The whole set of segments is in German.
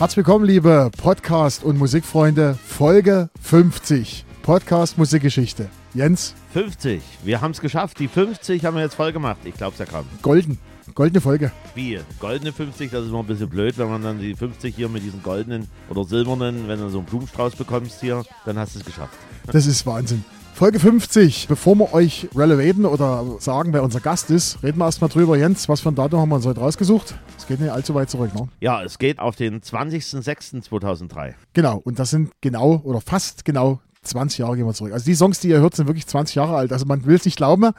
Herzlich willkommen, liebe Podcast- und Musikfreunde. Folge 50. Podcast Musikgeschichte. Jens, 50. Wir haben es geschafft. Die 50 haben wir jetzt voll gemacht. Ich glaube es ja kaum. golden. Goldene Folge. Wie? Goldene 50, das ist immer ein bisschen blöd, wenn man dann die 50 hier mit diesen goldenen oder silbernen, wenn du so einen Blumenstrauß bekommst hier, dann hast du es geschafft. Das ist Wahnsinn. Folge 50. Bevor wir euch relevaten oder sagen, wer unser Gast ist, reden wir erstmal drüber. Jens, was für ein Datum haben wir uns heute rausgesucht? Es geht nicht allzu weit zurück, ne? Ja, es geht auf den 20.06.2003. Genau. Und das sind genau oder fast genau 20 Jahre gehen wir zurück. Also die Songs, die ihr hört, sind wirklich 20 Jahre alt. Also man will es nicht glauben.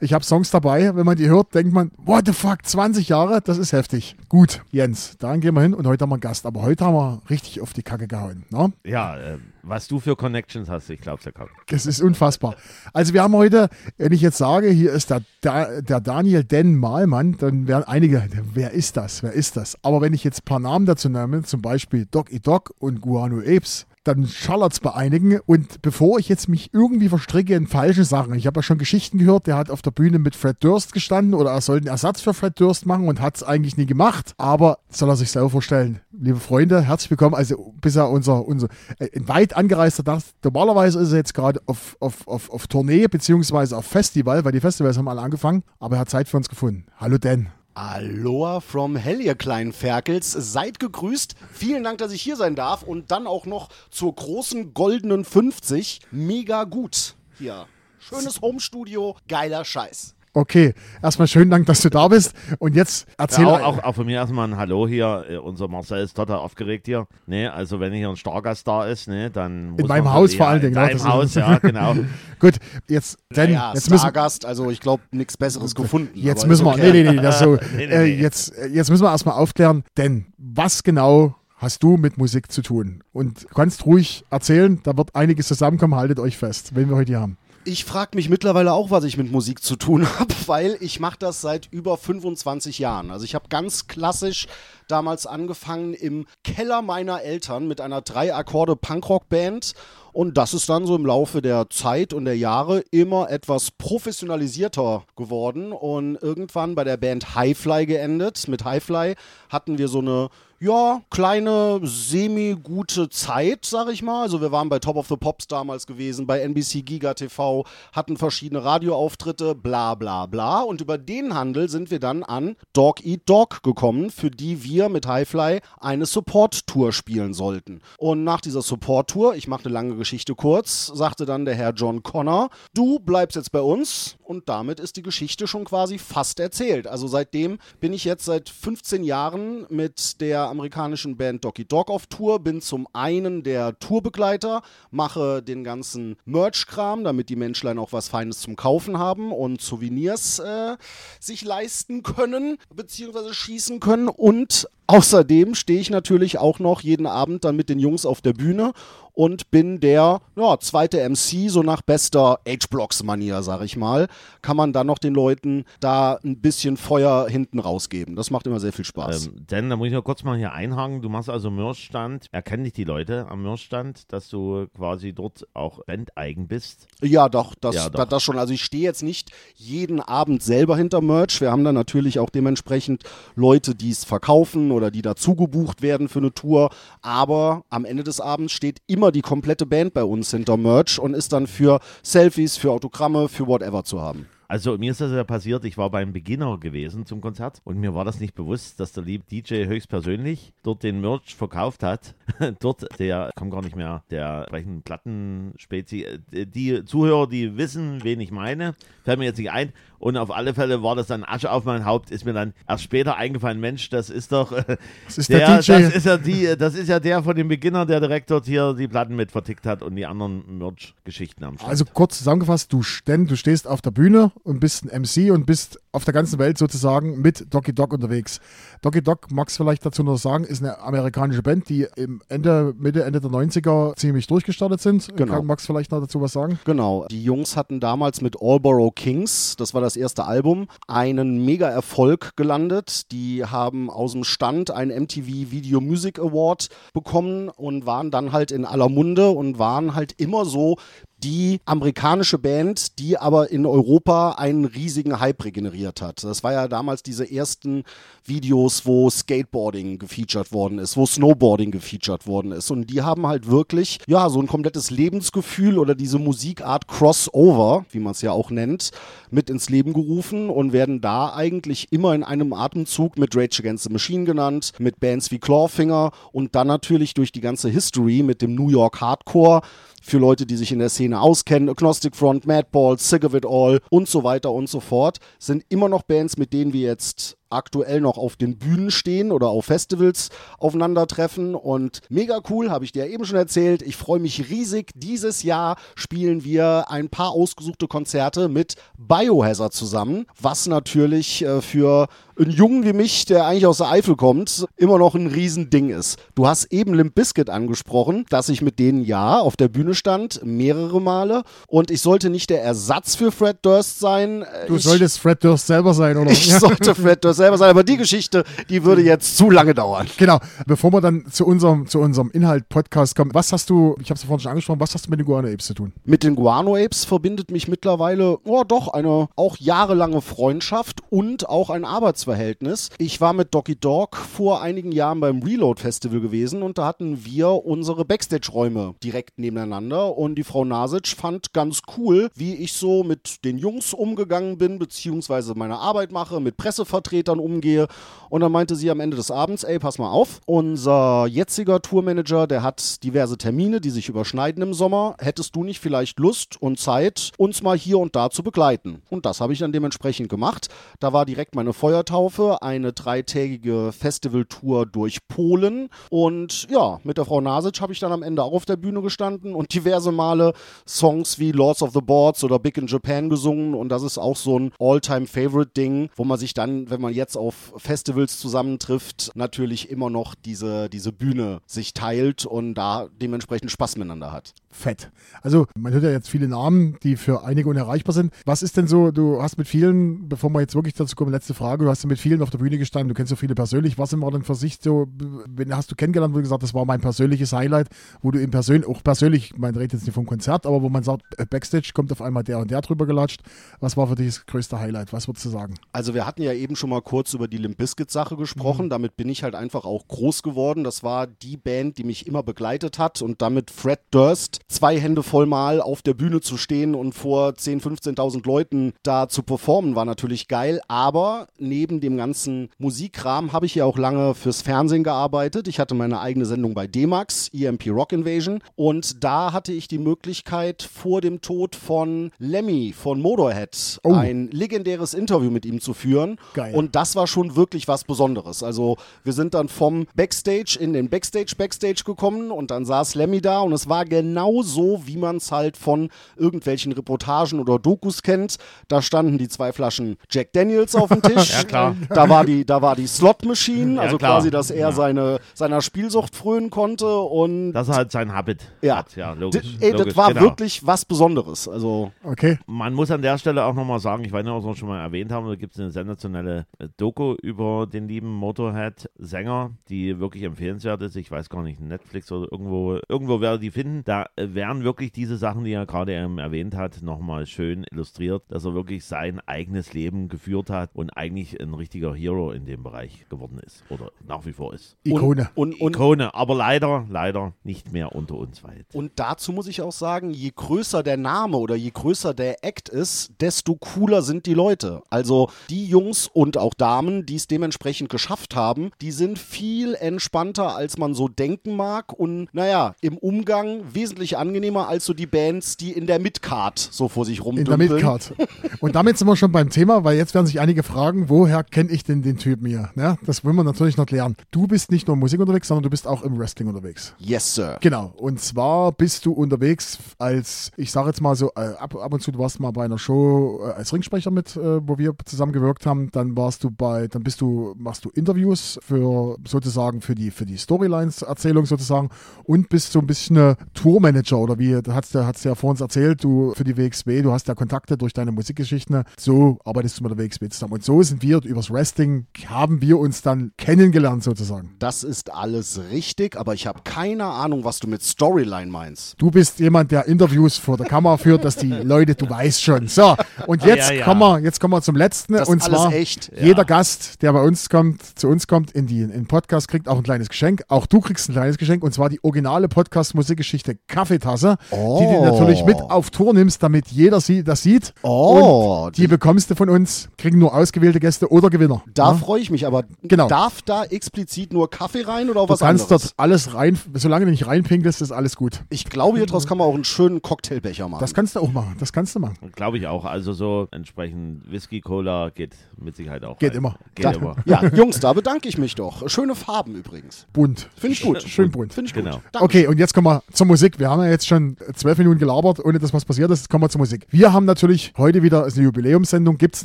Ich habe Songs dabei. Wenn man die hört, denkt man, what the fuck, 20 Jahre? Das ist heftig. Gut, Jens, dahin gehen wir hin und heute haben wir einen Gast. Aber heute haben wir richtig auf die Kacke gehauen. Ne? Ja, äh, was du für Connections hast, ich glaube es ja kaum. Das ist unfassbar. Also wir haben heute, wenn ich jetzt sage, hier ist der, da, der Daniel Den Malmann, dann werden einige, wer ist das, wer ist das? Aber wenn ich jetzt ein paar Namen dazu nehme, zum Beispiel Doc E Doc und Guano Apes, dann schallert es bei einigen. Und bevor ich jetzt mich irgendwie verstricke in falsche Sachen, ich habe ja schon Geschichten gehört, der hat auf der Bühne mit Fred Durst gestanden oder er soll einen Ersatz für Fred Durst machen und hat es eigentlich nie gemacht. Aber soll er sich selber vorstellen. Liebe Freunde, herzlich willkommen. Also bisher unser, unser äh, weit angereister Gast. Normalerweise ist er jetzt gerade auf, auf, auf, auf Tournee beziehungsweise auf Festival, weil die Festivals haben alle angefangen. Aber er hat Zeit für uns gefunden. Hallo Dan. Aloha from hell, ihr kleinen Ferkels. Seid gegrüßt. Vielen Dank, dass ich hier sein darf. Und dann auch noch zur großen goldenen 50. Mega gut. Hier. Schönes Homestudio, geiler Scheiß. Okay, erstmal schönen Dank, dass du da bist. Und jetzt erzähl Ja, auch, auch, auch von mir erstmal ein Hallo hier. Äh, unser Marcel ist total aufgeregt hier. Ne, also wenn hier ein Stargast da ist, ne, dann muss In meinem man- Haus ja, vor allen Dingen, In ne, deinem Haus, ja, genau. Gut, jetzt, Dan, Naja, jetzt müssen Stargast, also ich glaube, nichts Besseres gefunden. Jetzt müssen wir, okay. nee, nee, nee, das so, Nee, nee, äh, nee. jetzt, jetzt müssen wir erstmal aufklären, denn was genau hast du mit Musik zu tun? Und du kannst ruhig erzählen, da wird einiges zusammenkommen, haltet euch fest, wenn wir heute hier haben. Ich frage mich mittlerweile auch, was ich mit Musik zu tun habe, weil ich mache das seit über 25 Jahren. Also ich habe ganz klassisch damals angefangen im Keller meiner Eltern mit einer drei Akkorde Punkrock-Band und das ist dann so im Laufe der Zeit und der Jahre immer etwas professionalisierter geworden und irgendwann bei der Band Highfly geendet. Mit Highfly hatten wir so eine ja, kleine, semi-gute Zeit, sag ich mal. Also wir waren bei Top of the Pops damals gewesen, bei NBC Giga TV, hatten verschiedene Radioauftritte, bla bla bla. Und über den Handel sind wir dann an Dog Eat Dog gekommen, für die wir mit Highfly eine Support-Tour spielen sollten. Und nach dieser Support-Tour, ich mache eine lange Geschichte kurz, sagte dann der Herr John Connor, du bleibst jetzt bei uns und damit ist die Geschichte schon quasi fast erzählt. Also seitdem bin ich jetzt seit 15 Jahren mit der amerikanischen Band Doggy Dog auf Tour, bin zum einen der Tourbegleiter, mache den ganzen Merch-Kram, damit die Menschlein auch was Feines zum Kaufen haben und Souvenirs äh, sich leisten können, beziehungsweise schießen können und Außerdem stehe ich natürlich auch noch jeden Abend dann mit den Jungs auf der Bühne und bin der ja, zweite MC, so nach bester H-Blocks-Manier, sag ich mal. Kann man dann noch den Leuten da ein bisschen Feuer hinten rausgeben. Das macht immer sehr viel Spaß. Ähm, denn da muss ich noch kurz mal hier einhaken. Du machst also Mirschstand. Erkennen dich die Leute am Mirschstand, dass du quasi dort auch bandeigen bist? Ja, doch, das, Ja, doch. da- das schon. Also ich stehe jetzt nicht jeden Abend selber hinter Merch. Wir haben da natürlich auch dementsprechend Leute, die es verkaufen oder die dazu gebucht werden für eine Tour. Aber am Ende des Abends steht immer die komplette Band bei uns hinter Merch und ist dann für Selfies, für Autogramme, für whatever zu haben. Also mir ist das ja passiert, ich war beim Beginner gewesen zum Konzert und mir war das nicht bewusst, dass der liebe DJ höchstpersönlich dort den Merch verkauft hat. dort, der, ich komme gar nicht mehr, der sprechen Plattenspezi. äh, Die Zuhörer, die wissen, wen ich meine, fällt mir jetzt nicht ein. Und auf alle Fälle war das dann Asche auf mein Haupt, ist mir dann erst später eingefallen, Mensch, das ist doch äh, Das ist der DJ. Das ist ja die, das ist ja der von dem Beginner, der direkt dort hier die Platten mit vertickt hat und die anderen Merch-Geschichten am Start. Also kurz zusammengefasst, du, denn, du stehst auf der Bühne und bist ein MC und bist auf der ganzen Welt sozusagen mit Docky Dog unterwegs. Docky Dog, magst du vielleicht dazu noch sagen, ist eine amerikanische Band, die im Ende, Mitte, Ende der 90er ziemlich durchgestartet sind. Genau. Kann, magst du vielleicht noch dazu was sagen? Genau, die Jungs hatten damals mit Allborough Kings, das war das erste Album, einen Mega-Erfolg gelandet. Die haben aus dem Stand einen MTV Video Music Award bekommen und waren dann halt in aller Munde und waren halt immer so die amerikanische Band, die aber in Europa einen riesigen Hype regeneriert hat. Das war ja damals diese ersten Videos, wo Skateboarding gefeatured worden ist, wo Snowboarding gefeatured worden ist. Und die haben halt wirklich, ja, so ein komplettes Lebensgefühl oder diese Musikart Crossover, wie man es ja auch nennt, mit ins Leben gerufen und werden da eigentlich immer in einem Atemzug mit Rage Against the Machine genannt, mit Bands wie Clawfinger und dann natürlich durch die ganze History mit dem New York Hardcore für Leute, die sich in der Szene auskennen, Agnostic Front, Madball, Sick of It All und so weiter und so fort, sind immer noch Bands, mit denen wir jetzt aktuell noch auf den Bühnen stehen oder auf Festivals aufeinandertreffen. Und mega cool, habe ich dir eben schon erzählt. Ich freue mich riesig. Dieses Jahr spielen wir ein paar ausgesuchte Konzerte mit Biohazard zusammen, was natürlich äh, für einen Jungen wie mich, der eigentlich aus der Eifel kommt, immer noch ein Riesending ist. Du hast eben Limp Bizkit angesprochen, dass ich mit denen ja auf der Bühne stand, mehrere Male. Und ich sollte nicht der Ersatz für Fred Durst sein. Du ich, solltest Fred Durst selber sein, oder? Ich sollte Fred Durst selber sein, aber die Geschichte, die würde jetzt zu lange dauern. Genau. Bevor wir dann zu unserem, zu unserem Inhalt-Podcast kommen, was hast du, ich habe es vorhin schon angesprochen, was hast du mit den Guano Apes zu tun? Mit den Guano Apes verbindet mich mittlerweile, oh doch, eine auch jahrelange Freundschaft und auch ein Arbeitsverhältnis. Ich war mit Doggy Dog vor einigen Jahren beim Reload Festival gewesen und da hatten wir unsere Backstage-Räume direkt nebeneinander und die Frau Nasic fand ganz cool, wie ich so mit den Jungs umgegangen bin, beziehungsweise meine Arbeit mache, mit Pressevertretern umgehe und dann meinte sie am Ende des Abends, ey, pass mal auf, unser jetziger Tourmanager, der hat diverse Termine, die sich überschneiden im Sommer. Hättest du nicht vielleicht Lust und Zeit, uns mal hier und da zu begleiten? Und das habe ich dann dementsprechend gemacht. Da war direkt meine Feuertaufe, eine dreitägige Festivaltour durch Polen. Und ja, mit der Frau Nasic habe ich dann am Ende auch auf der Bühne gestanden und diverse Male Songs wie Lords of the Boards oder Big in Japan gesungen. Und das ist auch so ein All-Time-Favorite-Ding, wo man sich dann, wenn man jetzt auf Festivals zusammentrifft, natürlich immer noch diese, diese Bühne sich teilt und da dementsprechend Spaß miteinander hat. Fett. Also, man hört ja jetzt viele Namen, die für einige unerreichbar sind. Was ist denn so, du hast mit vielen, bevor wir jetzt wirklich dazu kommen, letzte Frage, du hast ja mit vielen auf der Bühne gestanden, du kennst so viele persönlich. Was war denn für sich so, wenn hast du kennengelernt, wo du gesagt das war mein persönliches Highlight, wo du im persönlich, auch persönlich, man redet jetzt nicht vom Konzert, aber wo man sagt, äh, Backstage kommt auf einmal der und der drüber gelatscht. Was war für dich das größte Highlight? Was würdest du sagen? Also wir hatten ja eben schon mal kurz über die Limp Bizkit Sache gesprochen. Mhm. Damit bin ich halt einfach auch groß geworden. Das war die Band, die mich immer begleitet hat und damit Fred Durst zwei Hände voll mal auf der Bühne zu stehen und vor 10.000, 15.000 Leuten da zu performen, war natürlich geil. Aber neben dem ganzen Musikrahmen habe ich ja auch lange fürs Fernsehen gearbeitet. Ich hatte meine eigene Sendung bei D-Max, EMP Rock Invasion. Und da hatte ich die Möglichkeit, vor dem Tod von Lemmy von Motorhead oh. ein legendäres Interview mit ihm zu führen. Geil. Und das war schon wirklich was Besonderes. Also wir sind dann vom Backstage in den Backstage Backstage gekommen und dann saß Lemmy da und es war genau so, wie man es halt von irgendwelchen Reportagen oder Dokus kennt. Da standen die zwei Flaschen Jack Daniels auf dem Tisch. ja, klar. Da war die, da war die Slot Machine, also klar. quasi, dass er ja. seine, seiner Spielsucht frönen konnte und. Das ist halt sein Habit. Ja, hat. ja logisch. ey, logisch. das war genau. wirklich was Besonderes. Also. Okay. Man muss an der Stelle auch nochmal sagen, ich weiß nicht, ob wir es schon mal erwähnt haben, da gibt es eine sensationelle äh, Doku über den lieben Motorhead-Sänger, die wirklich empfehlenswert ist. Ich weiß gar nicht, Netflix oder irgendwo, irgendwo werde die finden. Da werden wirklich diese Sachen, die er gerade ähm, erwähnt hat, nochmal schön illustriert, dass er wirklich sein eigenes Leben geführt hat und eigentlich ein richtiger Hero in dem Bereich geworden ist oder nach wie vor ist. Ikone. Und, und, und Ikone, aber leider, leider nicht mehr unter uns weit. Und dazu muss ich auch sagen, je größer der Name oder je größer der Act ist, desto cooler sind die Leute. Also die Jungs und auch Damen, die es dementsprechend geschafft haben, die sind viel entspannter, als man so denken mag und naja, im Umgang wesentlich angenehmer als so die Bands, die in der Midcard so vor sich rumdümpeln. In der Midcard. Und damit sind wir schon beim Thema, weil jetzt werden sich einige fragen, woher kenne ich denn den Typen hier? Ja, das wollen wir natürlich noch klären. Du bist nicht nur Musik unterwegs, sondern du bist auch im Wrestling unterwegs. Yes, Sir. Genau. Und zwar bist du unterwegs als, ich sage jetzt mal so, äh, ab, ab und zu, du warst mal bei einer Show äh, als Ringsprecher mit, äh, wo wir zusammen gewirkt haben. Dann warst du bei, dann bist du, machst du Interviews für sozusagen für die, für die Storylines-Erzählung sozusagen und bist so ein bisschen Tourmanager Manager oder wie, du hast, hast ja vor uns erzählt, du für die WXW, du hast ja Kontakte durch deine Musikgeschichten, so arbeitest du mit der WXW zusammen. Und so sind wir übers Wrestling, haben wir uns dann kennengelernt sozusagen. Das ist alles richtig, aber ich habe keine Ahnung, was du mit Storyline meinst. Du bist jemand, der Interviews vor der Kamera führt, dass die Leute, du weißt schon. So, und jetzt, Ja, ja. Kommen, wir, jetzt kommen wir zum letzten. Das ist und alles zwar, echt. jeder Gast, der bei uns kommt, zu uns kommt, in, die, in den Podcast, kriegt auch ein kleines Geschenk. Auch du kriegst ein kleines Geschenk und zwar die originale Podcast-Musikgeschichte Kaffeetasse, die du Oh. natürlich mit auf Tour nimmst, damit jeder sie, das sieht. Oh, und die, bekommst du von uns, kriegen nur ausgewählte Gäste oder Gewinner. Da Ja? freue ich mich, aber Genau. darf da explizit nur Kaffee rein oder auch Du was kannst anderes? dort alles rein, solange du nicht reinpinkelst, ist alles gut. Ich glaube, hier draus kann man auch einen schönen Cocktailbecher machen. Das kannst du auch machen. Das kannst du machen. Glaube ich auch. Also so entsprechend Whisky, Cola geht mit Sicherheit auch. Geht rein. immer. Geht da, immer. Ja, Jungs, da bedanke ich mich doch. Schöne Farben übrigens. Bunt. Finde ich gut. Schön bunt. Finde ich gut. Genau. Danke. Okay, und jetzt kommen wir zur Musik. Wir haben ja jetzt schon zwölf Minuten gelabert, ohne dass was passiert ist. Jetzt kommen wir zur Musik. Wir haben natürlich heute wieder, ist eine Jubiläumssendung, gibt es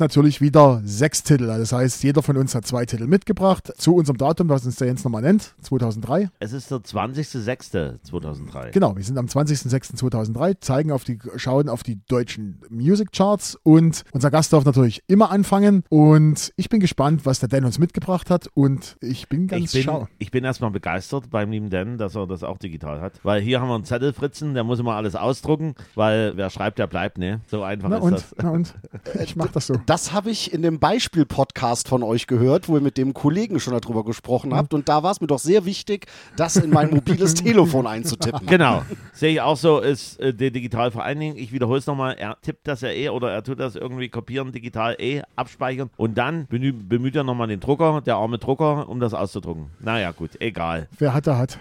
natürlich wieder sechs Titel. Das heißt, jeder von uns hat zwei Titel mitgebracht zu unserem Datum, was uns der Jens nochmal nennt, 2003. Es ist der 20.06.2003. Genau, wir sind am 20.06.2003, zeigen auf die, schauen auf die deutschen Music Charts und unser Gast darf natürlich immer anfangen und ich bin gespannt, was der Dan uns mitgebracht hat und ich bin ganz Ich schau. bin, ich bin erstmal begeistert beim lieben Dan, dass er das auch digital hat. Weil hier haben wir einen Zettel fritzen, der muss immer alles ausdrucken, weil wer schreibt, der bleibt, ne? So einfach Na ist und, das. na und, ich mach das so. Das habe ich in dem Beispiel-Podcast von euch gehört, wo ihr mit dem Kollegen schon darüber gesprochen habt. Und da war es mir doch sehr wichtig, das in mein mobiles Telefon einzutippen. Genau, sehe ich auch so, ist äh, der digital vor allen Dingen, ich wiederhole es nochmal, er tippt das ja eh oder er tut das irgendwie kopieren, digital eh abspeichern und dann bemüht er nochmal den Drucker, der arme Drucker, um das auszudrucken. Naja, gut, egal. Wer hat, der hat.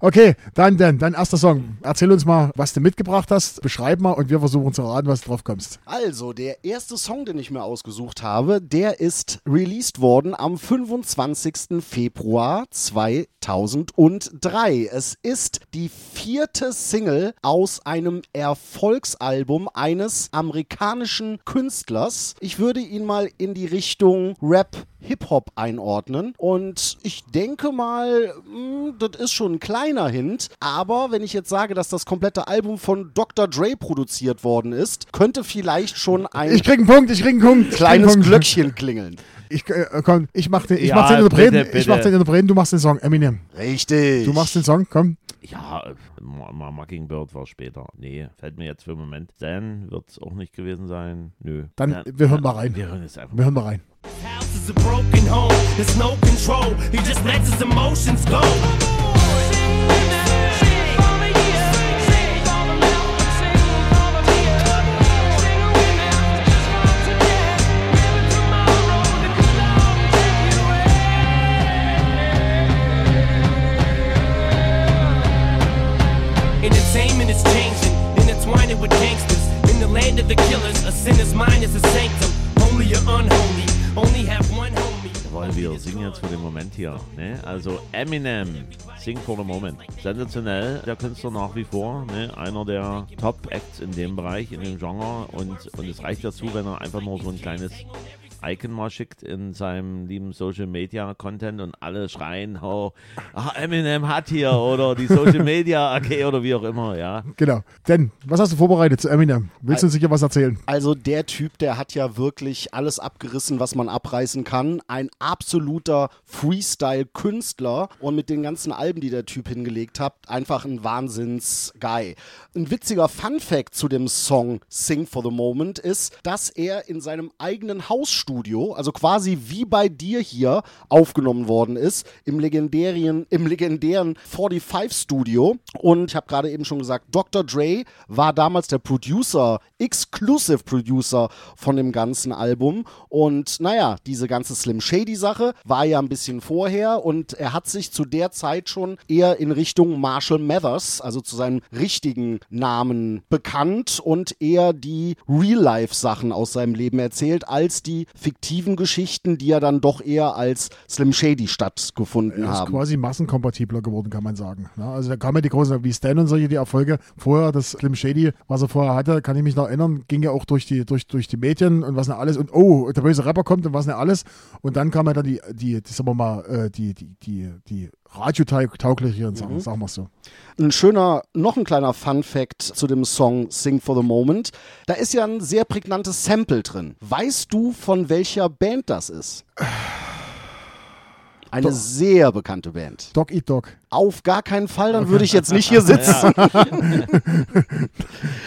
Okay, dann, dann, dein erster Song. Erzähl uns mal, was du mitgebracht hast. Beschreib mal und wir versuchen zu erraten, was du drauf kommst. Also, der erste Song, den ich mir ausgesucht habe, der ist released worden am 25. Februar 2003. Es ist die vierte Single aus einem Erfolgsalbum eines amerikanischen Künstlers. Ich würde ihn mal in die Richtung Rap Hip-Hop einordnen. Und ich denke mal, mh, das ist schon ein kleiner Hint. Aber wenn ich jetzt sage, dass das komplette Album von Dr. Dre produziert worden ist, könnte vielleicht schon ein Ich krieg einen Punkt, ich krieg einen Punkt. krieg einen kleines Punkt. Glöckchen klingeln. Ich, äh, komm, ich mach den, ich Ja, mach den Interpreten, bitte, ich mach bitte. den Interpreten, du machst den Song. Eminem. Richtig. Du machst den Song, komm. Ja, äh, Mockingbird war später. Nee, fällt mir jetzt für den Moment. Dan wird es auch nicht gewesen sein. Nö. Dann, Dan- wir hören mal rein. Wir hören es einfach. Wir hören mal rein. House is a broken home. There's no control. He just lets his emotions go. Entertainment is changing, with gangsters. In the land of the killers, a sinner's mind is a sanctum. Holy or unholy, only have Jawohl, wir singen jetzt für den Moment hier. Ne? Also Eminem, Sing for the Moment. Sensationell, der Künstler nach wie vor. Ne? Einer der Top-Acts in dem Bereich, in dem Genre. Und, und es reicht dazu, wenn er einfach nur so ein kleines Icon mal schickt in seinem lieben Social Media Content und alle schreien, oh, ah, Eminem hat hier oder die Social Media AG oder wie auch immer, ja. Genau. Denn, was hast du vorbereitet zu Eminem? Willst du uns sicher was erzählen? Also der Typ, der hat ja wirklich alles abgerissen, was man abreißen kann. Ein absoluter Freestyle-Künstler und mit den ganzen Alben, die der Typ hingelegt hat, einfach ein Wahnsinns-Guy. Ein witziger Fun-Fact zu dem Song Sing for the Moment ist, dass er in seinem eigenen Hausstudio, also quasi wie bei dir hier, aufgenommen worden ist, im legendären, im legendären 45-Studio. Und ich habe gerade eben schon gesagt, Dr. Dre war damals der Producer, Exclusive Producer von dem ganzen Album. Und naja, diese ganze Slim Shady-Sache war ja ein bisschen vorher und er hat sich zu der Zeit schon eher in Richtung Marshall Mathers, also zu seinem richtigen Namen bekannt und eher die Real-Life-Sachen aus seinem Leben erzählt, als die fiktiven Geschichten, die ja dann doch eher als Slim Shady stattgefunden ist haben. quasi massenkompatibler geworden, kann man sagen. Ja, also da kamen ja die großen, wie Stan und solche, die Erfolge vorher, das Slim Shady, was er vorher hatte, kann ich mich noch erinnern, ging ja auch durch die, durch, durch die Medien und was nicht alles und oh, der böse Rapper kommt und was nicht alles. Und dann kam ja dann die, die, die sagen wir mal, äh, die, die, die, die radiotauglichen Sachen, sagen wir so. Ein schöner, noch ein kleiner Fun-Fact zu dem Song Sing for the Moment. Da ist ja ein sehr prägnantes Sample drin. Weißt du, von welcher Band das ist? Eine sehr bekannte Band. Dog Eat Dog. Auf gar keinen Fall, dann würde ich jetzt nicht hier sitzen.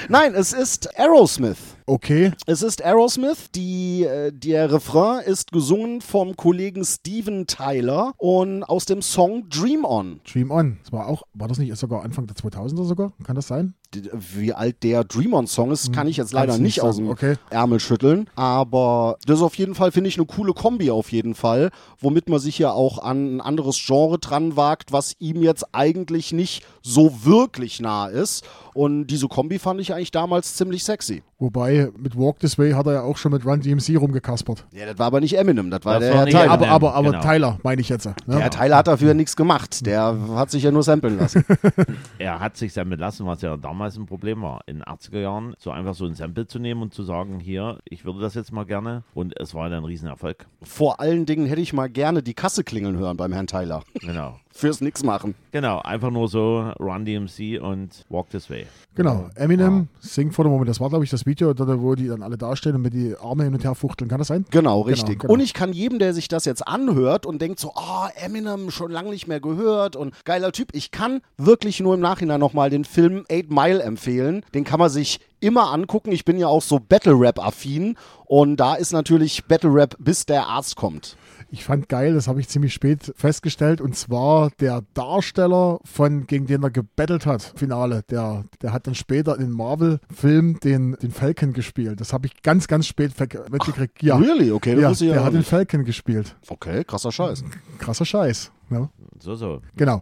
Nein, es ist Aerosmith. Okay, Es ist Aerosmith. Die, äh, der Refrain ist gesungen vom Kollegen Steven Tyler und aus dem Song Dream On. Dream On. Das war auch, war das nicht sogar Anfang der 2000er sogar? Kann das sein? Die- Wie alt der Dream On Song ist, kann ich jetzt leider Kannst du nicht nicht aus dem okay. Ärmel schütteln. Aber das ist auf jeden Fall, finde ich, eine coole Kombi auf jeden Fall, womit man sich ja auch an ein anderes Genre dran wagt, was ihm jetzt eigentlich nicht so wirklich nah ist. Und diese Kombi fand ich eigentlich damals ziemlich sexy. Wobei, mit Walk This Way hat er ja auch schon mit Run DMC rumgekaspert. Ja, das war aber nicht Eminem, das war Das der war Herr Tyler. aber, aber, aber genau. Tyler, meine ich jetzt. Ne? Der Herr Tyler hat dafür nichts gemacht. Der hat sich ja nur samplen lassen. Er hat sich sammeln lassen, was ja damals ein Problem war. In den 80er Jahren so einfach so ein Sample zu nehmen und zu sagen, hier, ich würde das jetzt mal gerne. Und es war dann ein Riesenerfolg. Vor allen Dingen hätte ich mal gerne die Kasse klingeln hören beim Herrn Tyler. Genau. Fürs Nix machen. Genau, einfach nur so Run DMC und Walk This Way. Genau, Eminem, Sing for the Moment. Das war, glaube ich, das Video, wo die dann alle dastehen und mit die Arme hin und her fuchteln. Kann das sein? Genau, richtig. genau. Und ich kann jedem, der sich das jetzt anhört und denkt so, oh, Eminem, schon lange nicht mehr gehört und geiler Typ, ich kann wirklich nur im Nachhinein nochmal den Film Eight Mile empfehlen. Den kann man sich immer angucken. Ich bin ja auch so Battle-Rap-affin und da ist natürlich Battle-Rap, bis der Arzt kommt. Ich fand geil, das habe ich ziemlich spät festgestellt. Und zwar der Darsteller, von gegen den er gebettelt hat, Finale, der, der hat dann später in Marvel-Film den, den Falcon gespielt. Das habe ich ganz, ganz spät mitgekriegt. ja, Really? Okay, das ja ja der noch hat den. Falcon gespielt. Okay, krasser Scheiß. Krasser Scheiß. Ne? So, so. Genau.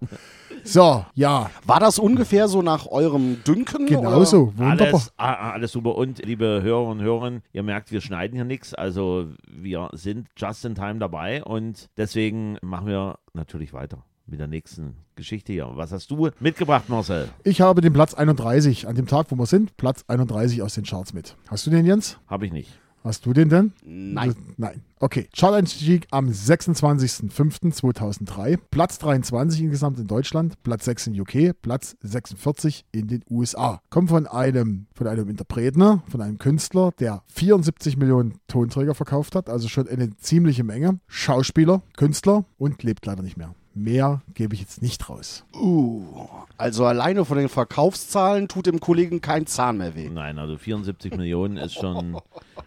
So, ja, War das ungefähr so nach eurem Dünken? genauso. Wunderbar. Alles, ah, ah, alles super. Und liebe Hörer und Hörerinnen, ihr merkt, wir schneiden hier nichts. Also wir sind just in time dabei und deswegen machen wir natürlich weiter mit der nächsten Geschichte hier. Was hast du mitgebracht, Marcel? Ich habe den Platz 31, an dem Tag, wo wir sind, Platz 31 aus den Charts mit. Hast du den, Jens? Habe ich nicht. Hast du den denn? Nein. Nein. Okay. Chart-Einstieg am 26.05.2003. Platz 23 insgesamt in Deutschland, Platz 6 in UK, Platz 46 in den USA. Kommt von einem, von einem Interpreten, von einem Künstler, der 74 Millionen Tonträger verkauft hat, also schon eine ziemliche Menge. Schauspieler, Künstler und lebt leider nicht mehr. Mehr gebe ich jetzt nicht raus. Uh, also alleine von den Verkaufszahlen tut dem Kollegen kein Zahn mehr weh. Nein, also 74 Millionen ist schon,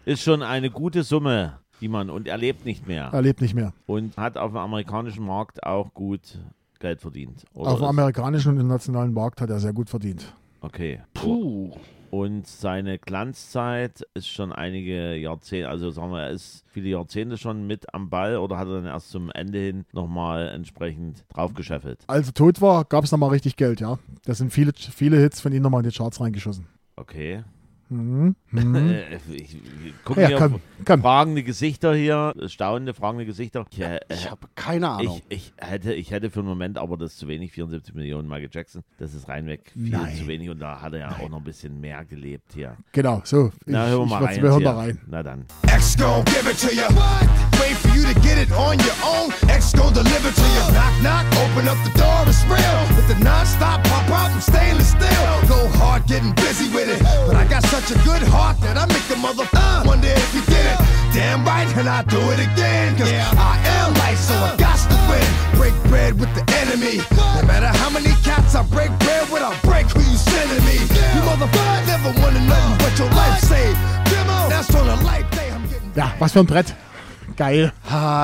ist schon eine gute Summe, die man, und er lebt nicht mehr. Er lebt nicht mehr. Und hat auf dem amerikanischen Markt auch gut Geld verdient. Oder Auf dem amerikanischen und internationalen Markt hat er sehr gut verdient. Okay. Puh. Und seine Glanzzeit ist schon einige Jahrzehnte, also sagen wir, er ist viele Jahrzehnte schon mit am Ball oder hat er dann erst zum Ende hin nochmal entsprechend draufgeschäffelt? Als er tot war, gab es nochmal richtig Geld, ja. Da sind viele, viele Hits von ihm nochmal in die Charts reingeschossen. Okay. Mhm. Mhm. Äh, ich, ich gucke Ja, komm. fragende Gesichter hier, staunende, fragende Gesichter. Ich, äh, Ich habe keine Ahnung. ich, ich, hätte, ich hätte für einen Moment, aber das ist zu wenig, 74 Millionen Michael Jackson, das ist reinweg viel Nein. zu wenig und da hat er ja auch noch ein bisschen mehr gelebt hier. Genau, so. Na, ich, hören wir ich mal rein. Wir hören hier. rein. Na dann. X gon' give it to you. Wait for you to get it on your own. X gon' deliver to you. Knock, knock, open up the door, it's real. With the non-stop pop out and stainless steel. Go hard, getting busy with it. But I got such a good heart that I make the mother uh, wonder if you did. Damn right, and I do it again. Cause yeah. I am light, so I got to win. Break bread with the enemy. No matter how many cats I break bread with, I break who you sending me. You motherfucker never wanted nothing but your life saved. That's on a life day. I'm getting Ja, was für ein Brett. Geil.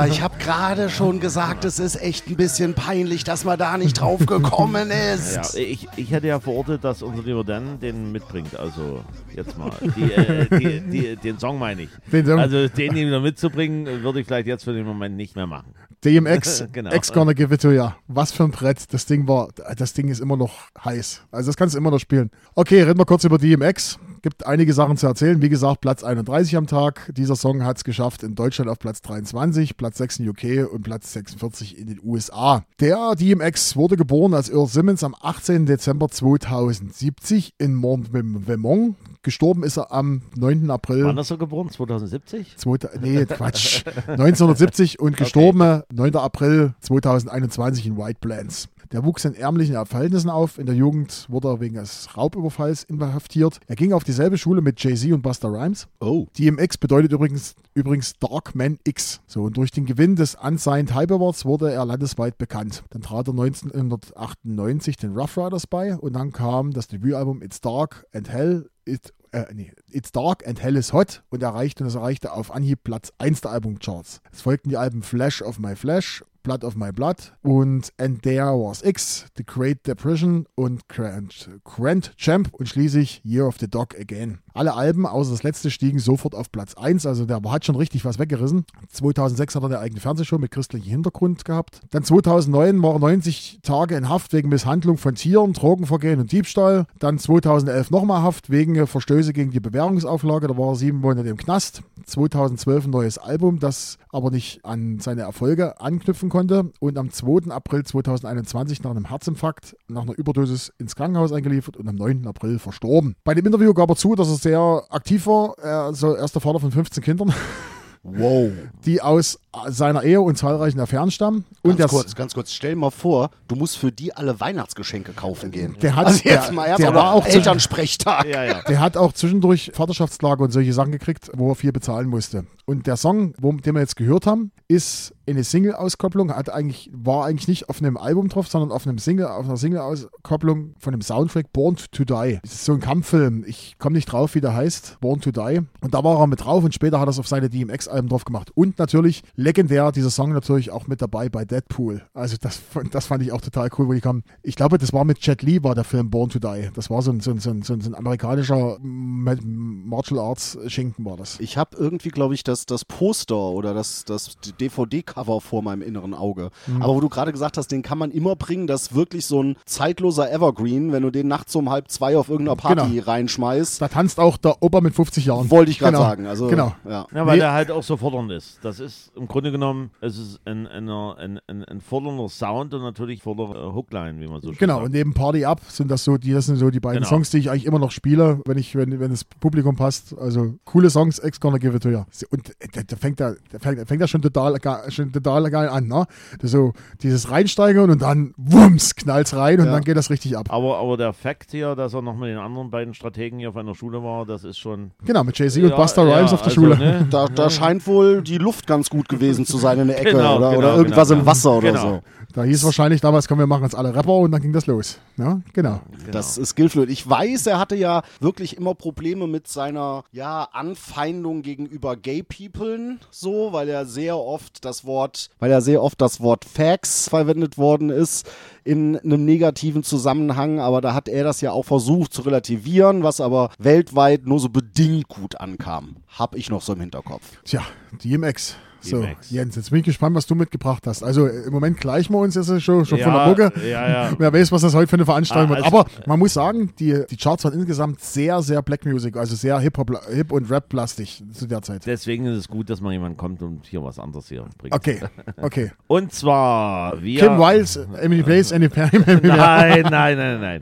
Ich habe gerade schon gesagt, es ist echt ein bisschen peinlich, dass man da nicht drauf gekommen ist. Ja, ich, ich hätte ja verortet, dass unser lieber Dan den mitbringt. Also jetzt mal. Die, äh, die, die, den Song meine ich. Den Song. Also den wieder mitzubringen, würde ich vielleicht jetzt für den Moment nicht mehr machen. DMX, Genau. X Gonna Give It To Ya. Was für ein Brett. Das Ding war, das Ding ist immer noch heiß. Also das kannst du immer noch spielen. Okay, reden wir kurz über DMX. Gibt einige Sachen zu erzählen. Wie gesagt, Platz 31 am Tag. Dieser Song hat es geschafft in Deutschland auf Platz 23, Platz 6 in UK und Platz 46 in den USA. Der DMX wurde geboren als Earl Simmons am 18. Dezember 2070 in Mont-Vermont. Gestorben ist er am 9. April. Wann ist er geboren? 2070? Zwei, nee, Quatsch. 1970 und gestorben 9. April 2021 in White Plains. Der wuchs in ärmlichen Verhältnissen auf. In der Jugend wurde er wegen des Raubüberfalls inhaftiert. Er ging auf dieselbe Schule mit Jay-Z und Buster Rhymes. Oh. DMX bedeutet übrigens, übrigens Dark Man X. So, und durch den Gewinn des Unsigned Hype Awards wurde er landesweit bekannt. Dann trat er 1998 den Rough Riders bei und dann kam das Debütalbum It's Dark and Hell It, äh, nee, It's Dark and Hell is Hot und erreichte, und es erreichte auf Anhieb Platz 1 der Albumcharts. Es folgten die Alben Flash of My Flash, Blood of My Blood und And There Was X, The Great Depression und Grand, Grand Champ und schließlich Year of the Dog Again. Alle Alben, außer das letzte, stiegen sofort auf Platz 1, also der hat schon richtig was weggerissen. 2006 hat er eine eigene Fernsehshow mit christlichem Hintergrund gehabt. Dann 2009 war er 90 Tage in Haft wegen Misshandlung von Tieren, Drogenvergehen und Diebstahl. Dann 2011 nochmal Haft wegen Verstöße gegen die Bewährungsauflage, da war er sieben Monate im Knast. 2012 ein neues Album, das aber nicht an seine Erfolge anknüpfen konnte und am 2. April 2021 nach einem Herzinfarkt, nach einer Überdosis ins Krankenhaus eingeliefert und am 9. April verstorben. Bei dem Interview gab er zu, dass er sehr aktiv war. Er, also er ist der Vater von 15 Kindern. Wow. Die aus seiner Ehe und zahlreichen Affären stammen. Und Ganz der, kurz, ganz kurz, stell mal vor, du musst für die alle Weihnachtsgeschenke kaufen gehen. Der hat- also jetzt der- mal der oder war auch Elternsprechtag. Ja, ja. der hat auch zwischendurch Vaterschaftsklage und solche Sachen gekriegt, wo er viel bezahlen musste. Und der Song, wo, den wir jetzt gehört haben, ist eine Single-Auskopplung, hat eigentlich, war eigentlich nicht auf einem Album drauf, sondern auf einem Single, auf einer Single-Auskopplung von dem Soundtrack Born to Die. Das ist so ein Kampffilm. Ich komme nicht drauf, wie der heißt. Born to Die. Und da war er mit drauf und später hat er es auf seine DMX-Alben drauf gemacht. Und natürlich legendär dieser Song natürlich auch mit dabei bei Deadpool. Also das, das fand ich auch total cool, wo die kamen. Ich glaube, das war mit Jet Li, war der Film Born to Die. Das war so ein, so ein, so ein, so ein, amerikanischer Ma- Martial Arts Schinken war das. Ich habe irgendwie, glaube ich, das, das Poster oder das, das DVD-Cover vor meinem inneren Auge. Mhm. Aber wo du gerade gesagt hast, den kann man immer bringen, das ist wirklich so ein zeitloser Evergreen, wenn du den nachts um halb zwei auf irgendeiner Party Genau. reinschmeißt. Da tanzt auch der Opa mit 50 Jahren. Wollte ich gerade Genau. sagen. Also, Genau. Ja. Ja, weil Nee. der halt auch so fordernd ist. Das ist im Grunde genommen, es ist ein, ein, ein, ein, ein fordernder Sound und natürlich fordernder Hookline, wie man so schön Genau, sagt. und neben Party Up sind das so, die, das sind so die beiden Genau. Songs, die ich eigentlich immer noch spiele, wenn ich, wenn, wenn das Publikum passt. Also coole Songs, Ex Gonna Give It To You. Und da, da fängt er, da fängt, da fängt er schon total, schon total geil an, ne? Das so dieses Reinsteigern und dann wumms, knallt's rein und Ja. dann geht das richtig ab. Aber, aber der Fakt hier, dass er noch mit den anderen beiden Strategen hier auf einer Schule war, das ist schon. Genau, mit Jay-Z und Ja, Buster ja, Rhymes auf der also, Schule. Ne? Da, da scheint wohl die Luft ganz gut gewesen zu sein in der Ecke Genau, oder, genau, oder irgendwas genau, im Wasser oder genau. so. Da hieß wahrscheinlich damals, komm, wir machen jetzt alle Rapper und dann ging das los. Ja, genau. Das ist skillfluid. Ich weiß, er hatte ja wirklich immer Probleme mit seiner ja, Anfeindung gegenüber Gay People, so, weil er sehr oft das Wort, weil er sehr oft das Wort Fax verwendet worden ist in einem negativen Zusammenhang, aber da hat er das ja auch versucht zu relativieren, was aber weltweit nur so bedingt gut ankam. Hab ich noch so im Hinterkopf. Tja, DMX. So, DMX. Jens, jetzt bin ich gespannt, was du mitgebracht hast. Also im Moment gleichen wir uns jetzt schon, schon von der Ja, Mucke. ja, ja. Wer weiß, was das heute für eine Veranstaltung Ah, wird. also- Aber man muss sagen, die, die Charts waren insgesamt sehr, sehr Black Music, also sehr Hip-Hop Hip und Rap-lastig zu der Zeit. Deswegen ist es gut, dass mal jemand kommt und hier was anderes hier bringt. Okay, okay. Und zwar, wir. Kim Wiles, Emily Blaze, Andy Perry. Nein, nein, nein, nein.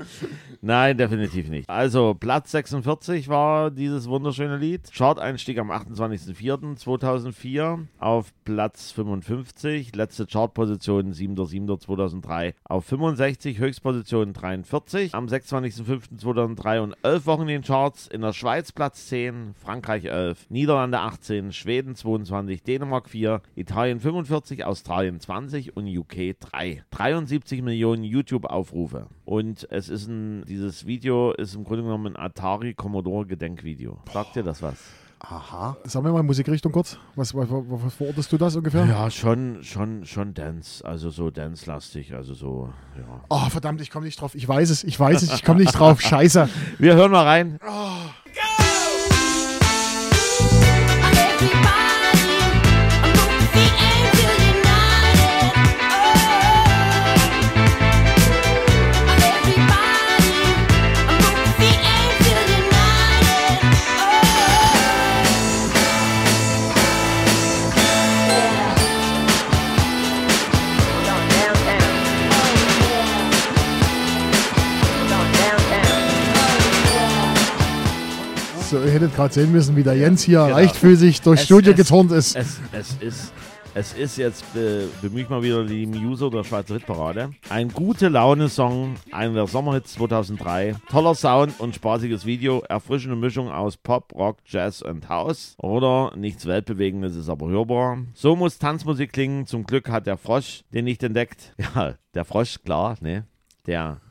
Nein, definitiv nicht. Also, Platz 46 war dieses wunderschöne Lied. Chart-Einstieg am 28.04.2004 auf Platz 55. Letzte Chartposition 7.07.2003 auf 65. Höchstposition 43 am 26.05.2003 und 11 Wochen in den Charts. In der Schweiz Platz 10, Frankreich 11, Niederlande 18, Schweden 22, Dänemark 4, Italien 45, Australien 20 und UK 3. 73 Millionen YouTube-Aufrufe. Und es ist ein, dieses Video ist im Grunde genommen ein Atari Commodore Gedenkvideo. Sagt dir das was? Aha. Sagen wir mal Musikrichtung kurz. Was, was, was, was verortest du das ungefähr? Ja, schon, schon, schon Dance, also so Dance-lastig, also so, ja. Oh, verdammt, ich komme nicht drauf. Ich weiß es, ich weiß es, ich komme nicht drauf. Scheiße. Wir hören mal rein. I'm gonna So, ihr hättet gerade sehen müssen, wie der Jens hier Genau. leichtfüßig durchs Studio geturnt ist. Es, es ist. Es ist jetzt, äh, bemühe ich mal wieder die User der Schweizer Hitparade. Ein gute Laune-Song, einer der Sommerhits 2003. Toller Sound und spaßiges Video. Erfrischende Mischung aus Pop, Rock, Jazz und House. Oder nichts Weltbewegendes, ist aber hörbar. So muss Tanzmusik klingen. Zum Glück hat der Frosch den nicht entdeckt. Ja, der Frosch, klar, ne? Der.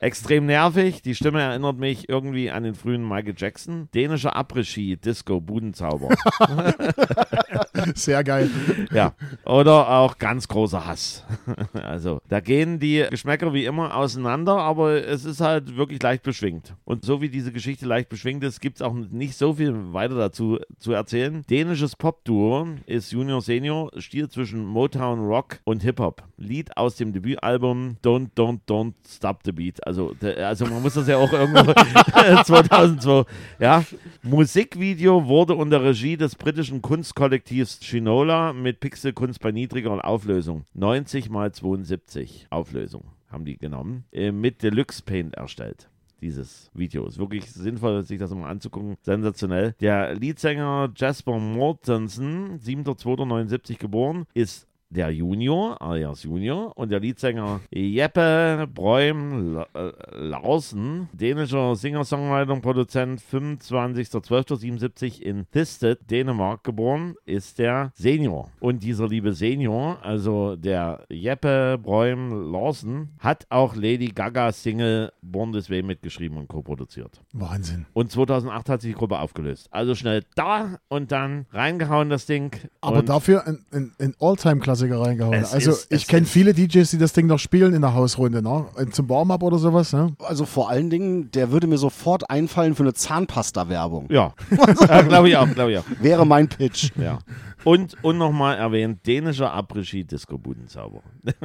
Extrem nervig. Die Stimme erinnert mich irgendwie an den frühen Michael Jackson. Dänischer Après-Ski, Disco, Budenzauber. Sehr geil. ja. Oder auch ganz großer Hass. also, da gehen die Geschmäcker wie immer auseinander, aber es ist halt wirklich leicht beschwingt. Und so wie diese Geschichte leicht beschwingt ist, gibt es auch nicht so viel weiter dazu zu erzählen. Dänisches Popduo ist Junior Senior, stiehlt zwischen Motown Rock und Hip-Hop. Lied aus dem Debütalbum Don't, Don't, Don't Stop the Beat. Also, also man muss das ja auch irgendwo 2002. Ja, Musikvideo wurde unter Regie des britischen Kunstkollektivs Shinola mit Pixelkunst bei niedriger Auflösung 90 mal 72 Auflösung haben die genommen äh, mit Deluxe Paint erstellt. Dieses Video ist wirklich sinnvoll, sich das mal anzugucken. Sensationell. Der Leadsänger Jasper Mortensen, 7.2.79 geboren, ist der Junior, alias Junior, und der Leadsänger Jeppe Bräum äh, Larsen, dänischer Singer-Songwriter und Produzent, 25.12.77 in Thisted, Dänemark geboren, ist der Senior. Und dieser liebe Senior, also der Jeppe Bräum Larsen, hat auch Lady Gagas Single Born This Way mitgeschrieben und co-produziert. Wahnsinn. Und 2008 hat sich die Gruppe aufgelöst. Also schnell da und dann reingehauen das Ding. Aber dafür ein, ein, ein Alltime-Klassiker reingehauen. Es Also ist- ich kenne viele DJs, die das Ding noch spielen in der Hausrunde, ne? Zum Warm-up oder sowas, ne? Also vor allen Dingen, der würde mir sofort einfallen für eine Zahnpasta-Werbung. Ja, ja glaube ich auch, glaube ich auch. Wäre mein Pitch. Ja. Und, und nochmal erwähnt, dänischer Après-Ski Disco Budenzauber.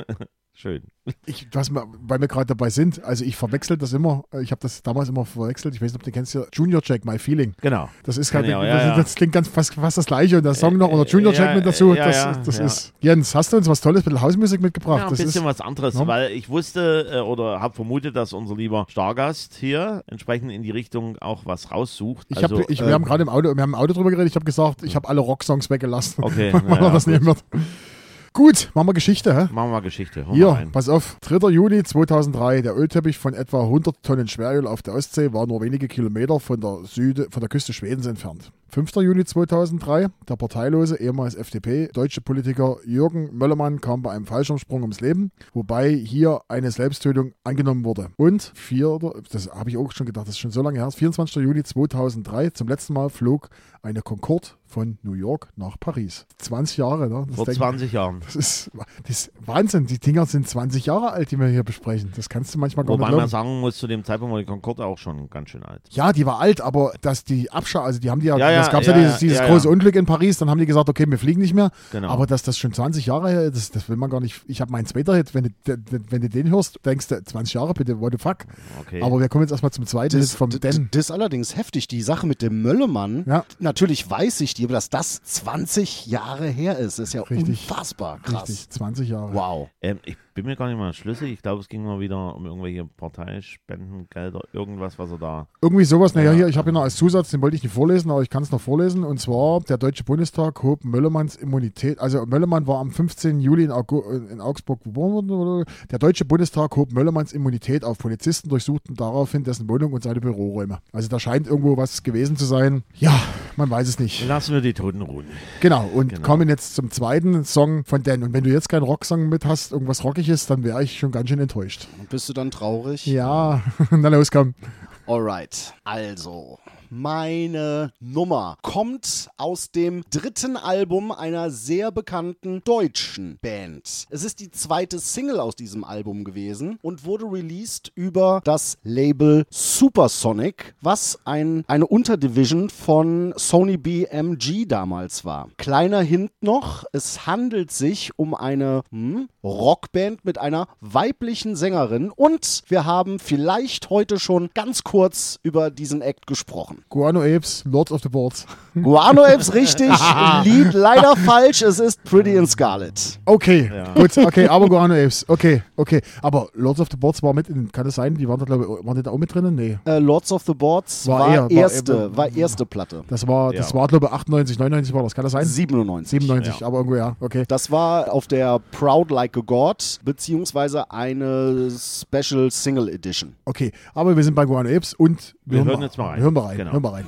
Schön. Ich, was wir, weil wir gerade dabei sind, also ich verwechsel das immer, ich habe das damals immer verwechselt, ich weiß nicht, ob du kennst ja Junior Jack, My Feeling. Genau. Das ist Kenn halt, auch, das, ja, das klingt ganz fast, fast das gleiche und der Song noch oder Junior ja, Jack mit dazu, das, das ist. Jens, hast du uns was Tolles mit der Hausmusik mitgebracht? Ja, ein das bisschen ist, was anderes, weil ich wusste äh, oder habe vermutet, dass unser lieber Stargast hier entsprechend in die Richtung auch was raussucht. ich also, hab, ich, wir ähm, haben gerade im Auto, wir haben im Auto drüber geredet, ich habe gesagt, ich habe alle Rocksongs weggelassen, Okay, weil man das nehmen wird. Gut, machen wir Geschichte, hä? Machen wir mal Geschichte. Hör Hier, pass auf. 3. Juni 2003. Der Ölteppich von etwa 100 Tonnen Schweröl auf der Ostsee war nur wenige Kilometer von der, Süde, von der Küste Schwedens entfernt. 5. Juni 2003. Der parteilose, ehemals FDP, deutsche Politiker Jürgen Möllermann kam bei einem Fallschirmsprung ums Leben, wobei hier eine Selbsttötung angenommen wurde. Und 4. Das habe ich auch schon gedacht, das ist schon so lange her. 24. Juli 2003. Zum letzten Mal flog eine Concorde von New York nach Paris. 20 Jahre, ne? Das Vor denk- 20 Jahren. das ist, das ist Wahnsinn. Die Dinger sind 20 Jahre alt, die wir hier besprechen. Das kannst du manchmal gar Wobei nicht man glauben. sagen muss, zu dem Zeitpunkt war die Concorde auch schon ganz schön alt. Ja, die war alt, aber dass die Abschau, also die haben die ja, Ja, ja, das gab ja, ja, dieses, dieses ja, große. Unglück in Paris, dann haben die gesagt, okay, wir fliegen nicht mehr. Genau. Aber dass das schon 20 Jahre her ist, das, das will man gar nicht. Ich habe meinen zweiter Hit, wenn du, wenn du den hörst, denkst du, 20 Jahre bitte, what the fuck. Okay. Aber wir kommen jetzt erstmal zum zweiten Hit vom das ist allerdings heftig. Die Sache mit dem Möllemann, Ja. natürlich weiß ich die, aber dass das 20 Jahre her ist, ist ja Richtig. unfassbar krass. Richtig, 20 Jahre. Wow. Ähm, ich bin mir gar nicht mal schlüssig. Ich glaube, es ging mal wieder um irgendwelche Parteispendengelder, irgendwas, was er da. Irgendwie sowas. Naja, Ja. hier, ich habe hier noch als Zusatz, den wollte ich nicht vorlesen, aber ich kann es noch vorlesen. Und zwar, der Deutsche Bundestag hob Möllermanns Immunität. Also Möllermann war am 15. Juli in, Augu in Augsburg geboren worden. Der Deutsche Bundestag hob Möllermanns Immunität auf. Polizisten durchsuchten daraufhin dessen Wohnung und seine Büroräume. Also da scheint irgendwo was gewesen zu sein. Ja, man weiß es nicht. Lassen wir die Toten ruhen. Genau, und Genau. kommen jetzt zum zweiten Song von Dan. Und wenn du jetzt keinen Rocksong mit hast, irgendwas Rockiges, dann wäre ich schon ganz schön enttäuscht. Und bist du dann traurig? Ja, na los, komm. Alright, also meine Nummer kommt aus dem dritten Album einer sehr bekannten deutschen Band. Es ist die zweite Single aus diesem Album gewesen und wurde released über das Label Supersonic, was ein, eine Unterdivision von Sony BMG damals war. Kleiner Hint noch, es handelt sich um eine hm, Rockband mit einer weiblichen Sängerin und wir haben vielleicht heute schon ganz kurz über diesen Act gesprochen. Guano Apes, Lords of the Boards. Guano Apes richtig, Lied leider falsch, es ist Pretty in Scarlet. Okay, gut, okay, aber Guano Apes, okay, okay. Aber Lords of the Boards war mit, in, kann das sein? Die waren da, glaube ich, waren die da auch mit drinnen? Nee. Äh, Lords of the Boards War war, eher- war erste, eher- war erste Platte. Das war, das Ja. war, glaube ich, 98, 99 war das, kann das sein? 97. 97, Ja. aber irgendwo ja, okay. Das war auf der Proud Like a God, beziehungsweise eine Special Single Edition. Okay, aber wir sind bei Guano Apes und Wir hören jetzt mal rein. Hören wir rein, Genau. hören wir rein.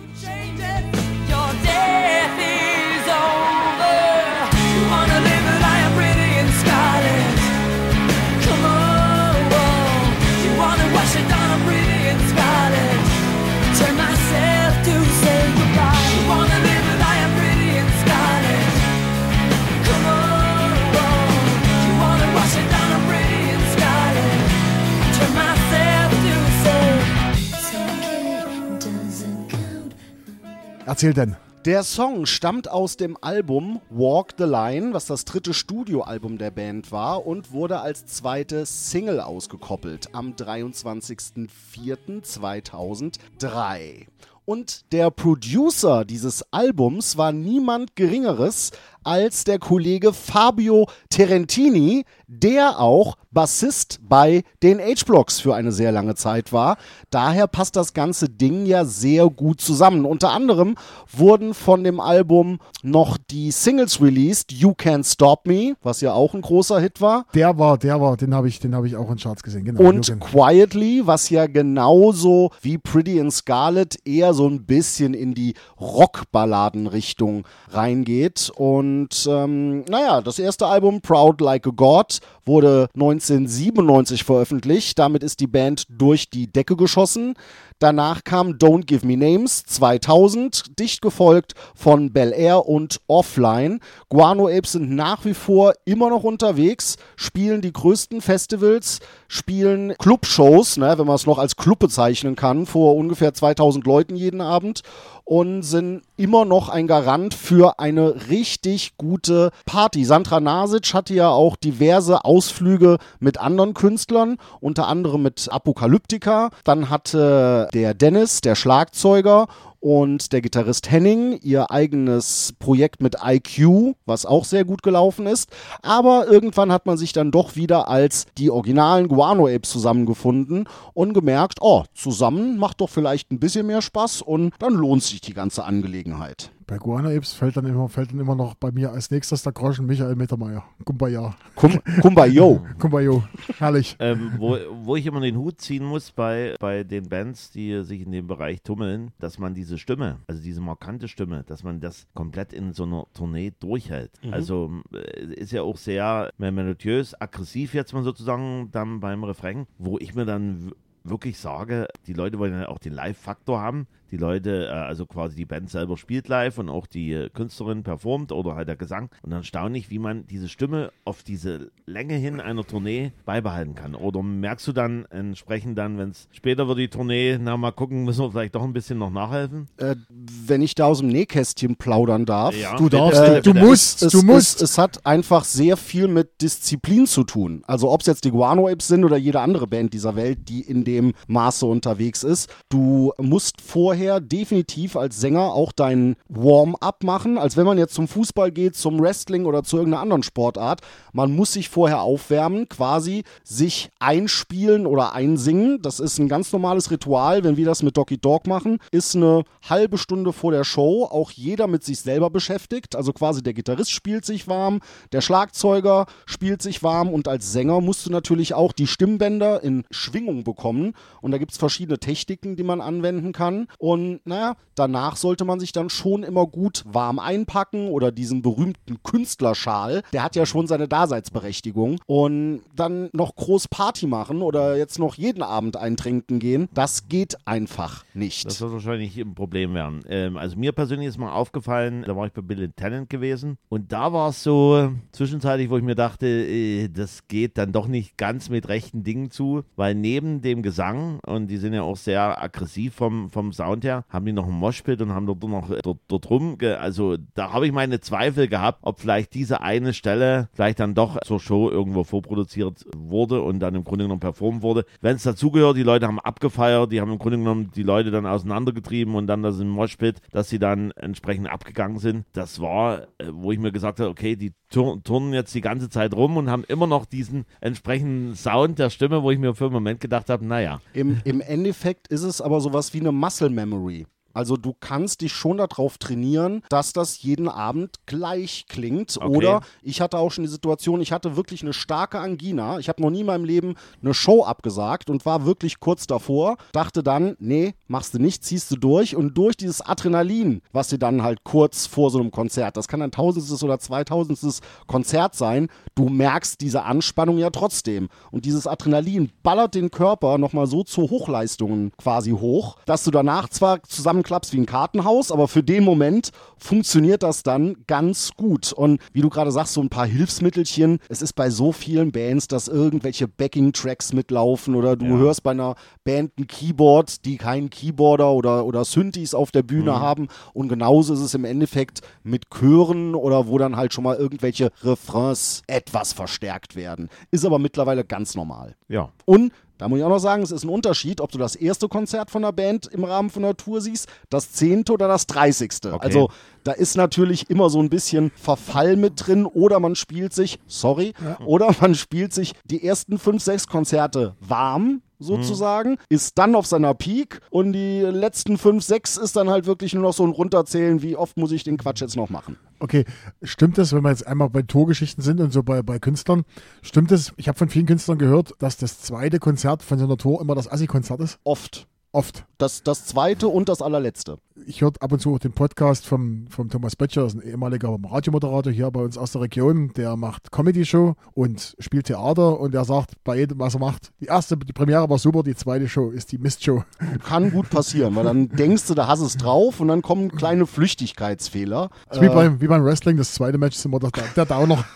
Erzähl denn. Der Song stammt aus dem Album Walk the Line, was das dritte Studioalbum der Band war und wurde als zweite Single ausgekoppelt am 23.04.2003. Und der Producer dieses Albums war niemand Geringeres als der Kollege Fabio Terentini, der auch Bassist bei den H-Blocks für eine sehr lange Zeit war. Daher passt das ganze Ding ja sehr gut zusammen. Unter anderem wurden von dem Album noch die Singles released, You Can't Stop Me, was ja auch ein großer Hit war. Der war, der war, den habe ich, den habe ich auch in Charts gesehen. Genau. Und Jürgen. Quietly, was ja genauso wie Pretty in Scarlet eher so ein bisschen in die Rockballadenrichtung reingeht. Und ähm, naja, das erste Album Proud Like a God wurde 1997 veröffentlicht. Damit ist die Band durch die Decke geschossen. Danach kam Don't Give Me Names 2000, dicht gefolgt von Bel Air und Offline. Guano Apes sind nach wie vor immer noch unterwegs, spielen die größten Festivals, spielen Clubshows, ne, wenn man es noch als Club bezeichnen kann, vor ungefähr 2000 Leuten jeden Abend und sind immer noch ein Garant für eine richtig gute Party. Sandra Nasic hatte ja auch diverse Ausflüge mit anderen Künstlern, unter anderem mit Apokalyptika. Dann hatte der Dennis, der Schlagzeuger, und der Gitarrist Henning ihr eigenes Projekt mit IQ, was auch sehr gut gelaufen ist. Aber irgendwann hat man sich dann doch wieder als die originalen Guano Apes zusammengefunden und gemerkt, oh, zusammen macht doch vielleicht ein bisschen mehr Spaß und dann lohnt sich die ganze Angelegenheit. Bei Guano Apes fällt dann, immer, fällt dann immer noch bei mir als nächstes der Groschen Michael Mittermeier. Kumbaya. Kum Kumbayo. Kumbayo. Herrlich. Ähm, wo, wo ich immer den Hut ziehen muss bei, bei den Bands, die sich in dem Bereich tummeln, dass man diese Stimme, also diese markante Stimme, dass man das komplett in so einer Tournee durchhält. Also äh, ist ja auch sehr melodiös, aggressiv jetzt mal sozusagen dann beim Refrain, wo ich mir dann wirklich sage, die Leute wollen ja auch den Live-Faktor haben. Die Leute, äh, also quasi die Band selber spielt live und auch die äh, Künstlerin performt oder halt der Gesang. Und dann staune ich, wie man diese Stimme auf diese Länge hin einer Tournee beibehalten kann. Oder merkst du dann entsprechend dann, wenn es später wird die Tournee, na mal gucken, müssen wir vielleicht doch ein bisschen noch nachhelfen? Äh, wenn ich da aus dem Nähkästchen plaudern darf. Ja, Du bitte, darfst, bitte, du musst, es, du musst. Es, es hat einfach sehr viel mit Disziplin zu tun. Also ob es jetzt die Guano Apes sind oder jede andere Band dieser Welt, die in dem Maße unterwegs ist. Du musst vorher definitiv als Sänger auch deinen Warm-up machen, als wenn man jetzt zum Fußball geht, zum Wrestling oder zu irgendeiner anderen Sportart. Man muss sich vorher aufwärmen, quasi sich einspielen oder einsingen. Das ist ein ganz normales Ritual, wenn wir das mit Doki Dog machen. Ist eine halbe Stunde vor der Show auch jeder mit sich selber beschäftigt. Also quasi der Gitarrist spielt sich warm, der Schlagzeuger spielt sich warm und als Sänger musst du natürlich auch die Stimmbänder in Schwingung bekommen. Und da gibt es verschiedene Techniken, die man anwenden kann. Und naja, danach sollte man sich dann schon immer gut warm einpacken oder diesen berühmten Künstlerschal. Der hat ja schon seine Daseinsberechtigung. Und dann noch groß Party machen oder jetzt noch jeden Abend eintrinken gehen, das geht einfach nicht. Das wird wahrscheinlich ein Problem werden. Ähm, also mir persönlich ist mal aufgefallen, da war ich bei Bill Tennant gewesen und da war es so zwischenzeitlich, wo ich mir dachte, äh, das geht dann doch nicht ganz mit rechten Dingen zu, weil neben dem Gesang, und die sind ja auch sehr aggressiv vom, vom Sound Sound her, haben die noch ein Moshpit und haben dort noch dort, dort rum, also da habe ich meine Zweifel gehabt, ob vielleicht diese eine Stelle vielleicht dann doch zur Show irgendwo vorproduziert wurde und dann im Grunde genommen performt wurde. Wenn es dazugehört, die Leute haben abgefeiert, die haben im Grunde genommen die Leute dann auseinandergetrieben und dann das im Moshpit, dass sie dann entsprechend abgegangen sind. Das war, äh, wo ich mir gesagt habe, okay, die turnen jetzt die ganze Zeit rum und haben immer noch diesen entsprechenden Sound der Stimme, wo ich mir für einen Moment gedacht habe, naja, Im, Im Endeffekt ist es aber sowas wie eine Muscle Memory. Also du kannst dich schon darauf trainieren, dass das jeden Abend gleich klingt. Okay. Oder ich hatte auch schon die Situation, ich hatte wirklich eine starke Angina. Ich habe noch nie in meinem Leben eine Show abgesagt und war wirklich kurz davor. Dachte dann, nee, machst du nicht, ziehst du durch. Und durch dieses Adrenalin, was dir dann halt kurz vor so einem Konzert, das kann ein tausendstes oder zweitausendstes Konzert sein, du merkst diese Anspannung ja trotzdem. Und dieses Adrenalin ballert den Körper nochmal so zu Hochleistungen quasi hoch, dass du danach zwar zusammenklappst wie ein Kartenhaus, aber für den Moment funktioniert das dann ganz gut. Und wie du gerade sagst, so ein paar Hilfsmittelchen. Es ist bei so vielen Bands, dass irgendwelche Backing-Tracks mitlaufen oder du hörst bei einer Band ein Keyboard, die keinen Keyboarder oder, oder Synthes auf der Bühne haben. Und genauso ist es im Endeffekt mit Chören oder wo dann halt schon mal irgendwelche Refrains etwas verstärkt werden. Ist aber mittlerweile ganz normal. ja. Und da muss ich auch noch sagen, es ist ein Unterschied, ob du das erste Konzert von der Band im Rahmen von der Tour siehst, das zehnte oder das dreißigste. Okay. Also da ist natürlich immer so ein bisschen Verfall mit drin oder man spielt sich, sorry, oder man spielt sich die ersten fünf, sechs Konzerte warm sozusagen, ist dann auf seiner Peak und die letzten fünf, sechs ist dann halt wirklich nur noch so ein Runterzählen, wie oft muss ich den Quatsch jetzt noch machen. Okay, stimmt es, wenn wir jetzt einmal bei Tourgeschichten sind und so bei, bei Künstlern, stimmt es, ich habe von vielen Künstlern gehört, dass das zweite Konzert von so einer Tour immer das Assi-Konzert ist? Oft. Oft. Das, das zweite und das allerletzte. Ich höre ab und zu auch den Podcast vom, vom Thomas Böttcher, das ist ein ehemaliger Radiomoderator hier bei uns aus der Region, der macht Comedy-Show und spielt Theater und der sagt bei jedem, was er macht, die erste, die Premiere war super, die zweite Show ist die Mistshow. Kann gut passieren, weil dann denkst du, da hast es drauf und dann kommen kleine Flüchtigkeitsfehler. Ist wie, beim, wie beim Wrestling, das zweite Match ist immer der, der Downer.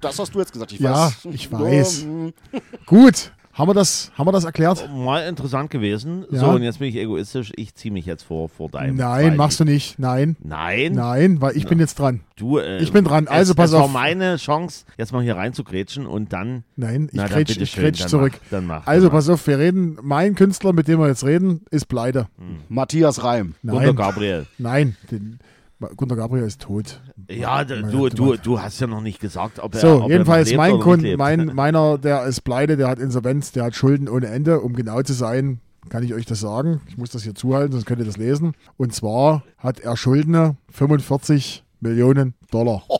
Das hast du jetzt gesagt, ich Ja, weiß. ich weiß. Gut, haben wir das, haben wir das erklärt? Mal interessant gewesen. Ja. So, und jetzt bin ich egoistisch. Ich ziehe mich jetzt vor, vor deinem. Nein, Zweiten. machst du nicht. Nein. Nein? Nein, weil ich bin jetzt dran. Du, äh, Ich bin dran. Also es, pass es war auf. meine Chance, jetzt mal hier reinzugrätschen und dann. Nein, ich Na, dann grätsch, ich schön, grätsch dann zurück. Mach, dann mach. Also dann pass auf, wir reden, mein Künstler, mit dem wir jetzt reden, ist pleite. Matthias Reim. mach. Gunter Nein, Gabriel. nein, den, Gunter Gabriel ist tot. Ja, du, du, du hast ja noch nicht gesagt, ob er. So, ob jedenfalls er mein Kunde, mein, meiner, der ist pleite, der hat Insolvenz, der hat Schulden ohne Ende. Um genau zu sein, kann ich euch das sagen. Ich muss das hier zuhalten, sonst könnt ihr das lesen. Und zwar hat er Schulden 45 Millionen Dollar.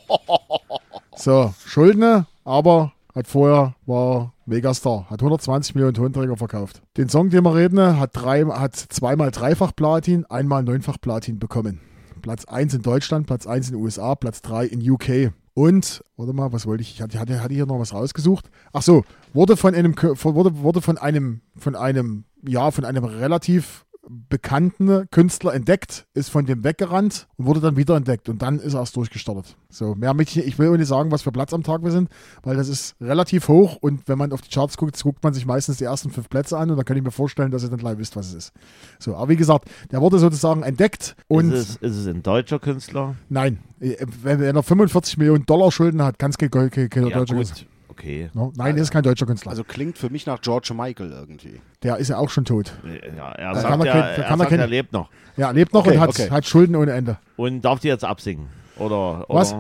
So, Schulden, aber hat vorher, war Megastar, hat 120 Millionen Tonträger verkauft. Den Song, den wir reden, hat, drei, hat zweimal dreifach Platin, einmal neunfach Platin bekommen. Platz 1 in Deutschland, Platz 1 in den USA, Platz 3 in UK. Und, warte mal, was wollte ich? Ich hatte, hatte, hatte hier noch was rausgesucht. Ach so, wurde von einem, wurde, wurde von einem, von einem, ja, von einem relativ bekannten Künstler entdeckt, ist von dem weggerannt und wurde dann wieder entdeckt und dann ist er erst durchgestartet. So, mehr möchte ich, will auch nicht sagen, was für Platz am Tag wir sind, weil das ist relativ hoch und wenn man auf die Charts guckt, guckt man sich meistens die ersten fünf Plätze an und dann kann ich mir vorstellen, dass ihr dann gleich wisst, was es ist. So, aber wie gesagt, der wurde sozusagen entdeckt und ist, es, ist es ein deutscher Künstler? nein, äh, wenn er 45 Millionen Dollar Schulden hat, kann es kein, kein, kein Ja, deutscher. Künstler. Okay. No? Nein, das ist kein deutscher Künstler. Also klingt für mich nach George Michael irgendwie. der ist ja auch schon tot. Ja, er Da sagt, kann er ja, er, kann er sagt er lebt noch. Ja, lebt noch Okay, und hat, okay. hat Schulden ohne Ende. Und darf die jetzt absingen? Oder, oder Was?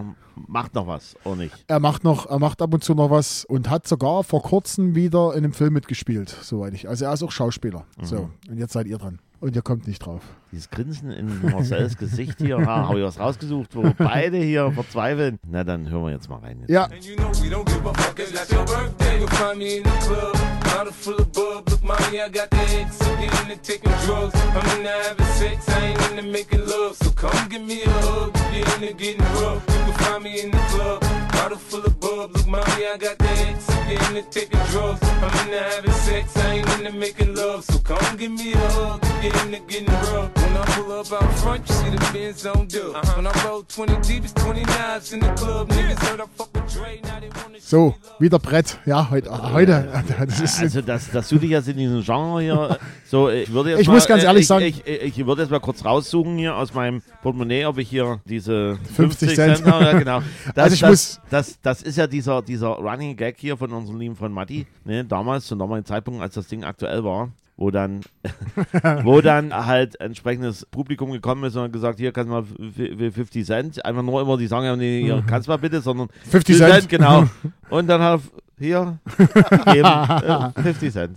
macht noch was? Oder nicht? Er macht noch, er macht ab und zu noch was und hat sogar vor kurzem wieder in einem Film mitgespielt, soweit ich. Also er ist auch Schauspieler. So, und jetzt seid ihr dran. Und ihr kommt nicht drauf. Dieses Grinsen in Marcells Gesicht hier, ha, habe ich was rausgesucht, wo beide hier verzweifeln. Na, dann hören wir jetzt mal rein. Jetzt. Ja, And you know we don't give a fuck, it's not your birthday. You'll find me in the club, bottle full of bub. Look, mommy, I got the drugs. I'm into taking drugs. I'm into having sex, I ain't into making love. So come give me a hug, get into getting rough. When I pull up out front, you see the Benz on dub. When I roll 20 deep, it's 29s in the club. Niggas heard I fuck with Dre, now they wanna So, wieder Brett. Ja, heute. heute das ist, Also, dass, dass du dich jetzt in diesem Genre hier so, ich würde jetzt Ich mal, muss ganz äh, ehrlich ich, sagen- ich, ich, ich würde jetzt mal kurz raussuchen hier aus meinem Portemonnaie, ob ich hier diese 50 50 Cent. Cent, habe. Ja, genau. Das, Also ich das, muss- das, das ist ja dieser, dieser Running Gag hier von unserem lieben Freund Matti, ne, damals, zum damaligen Zeitpunkt, als das Ding aktuell war. Wo dann, wo dann halt entsprechendes Publikum gekommen ist und hat gesagt, hier kannst du mal f- f- 50 Cent. Einfach nur immer die sagen, ja, nee, hier kannst du mal bitte, sondern 50 Cent. genau. Und dann halt hier geben, äh, 50 Cent.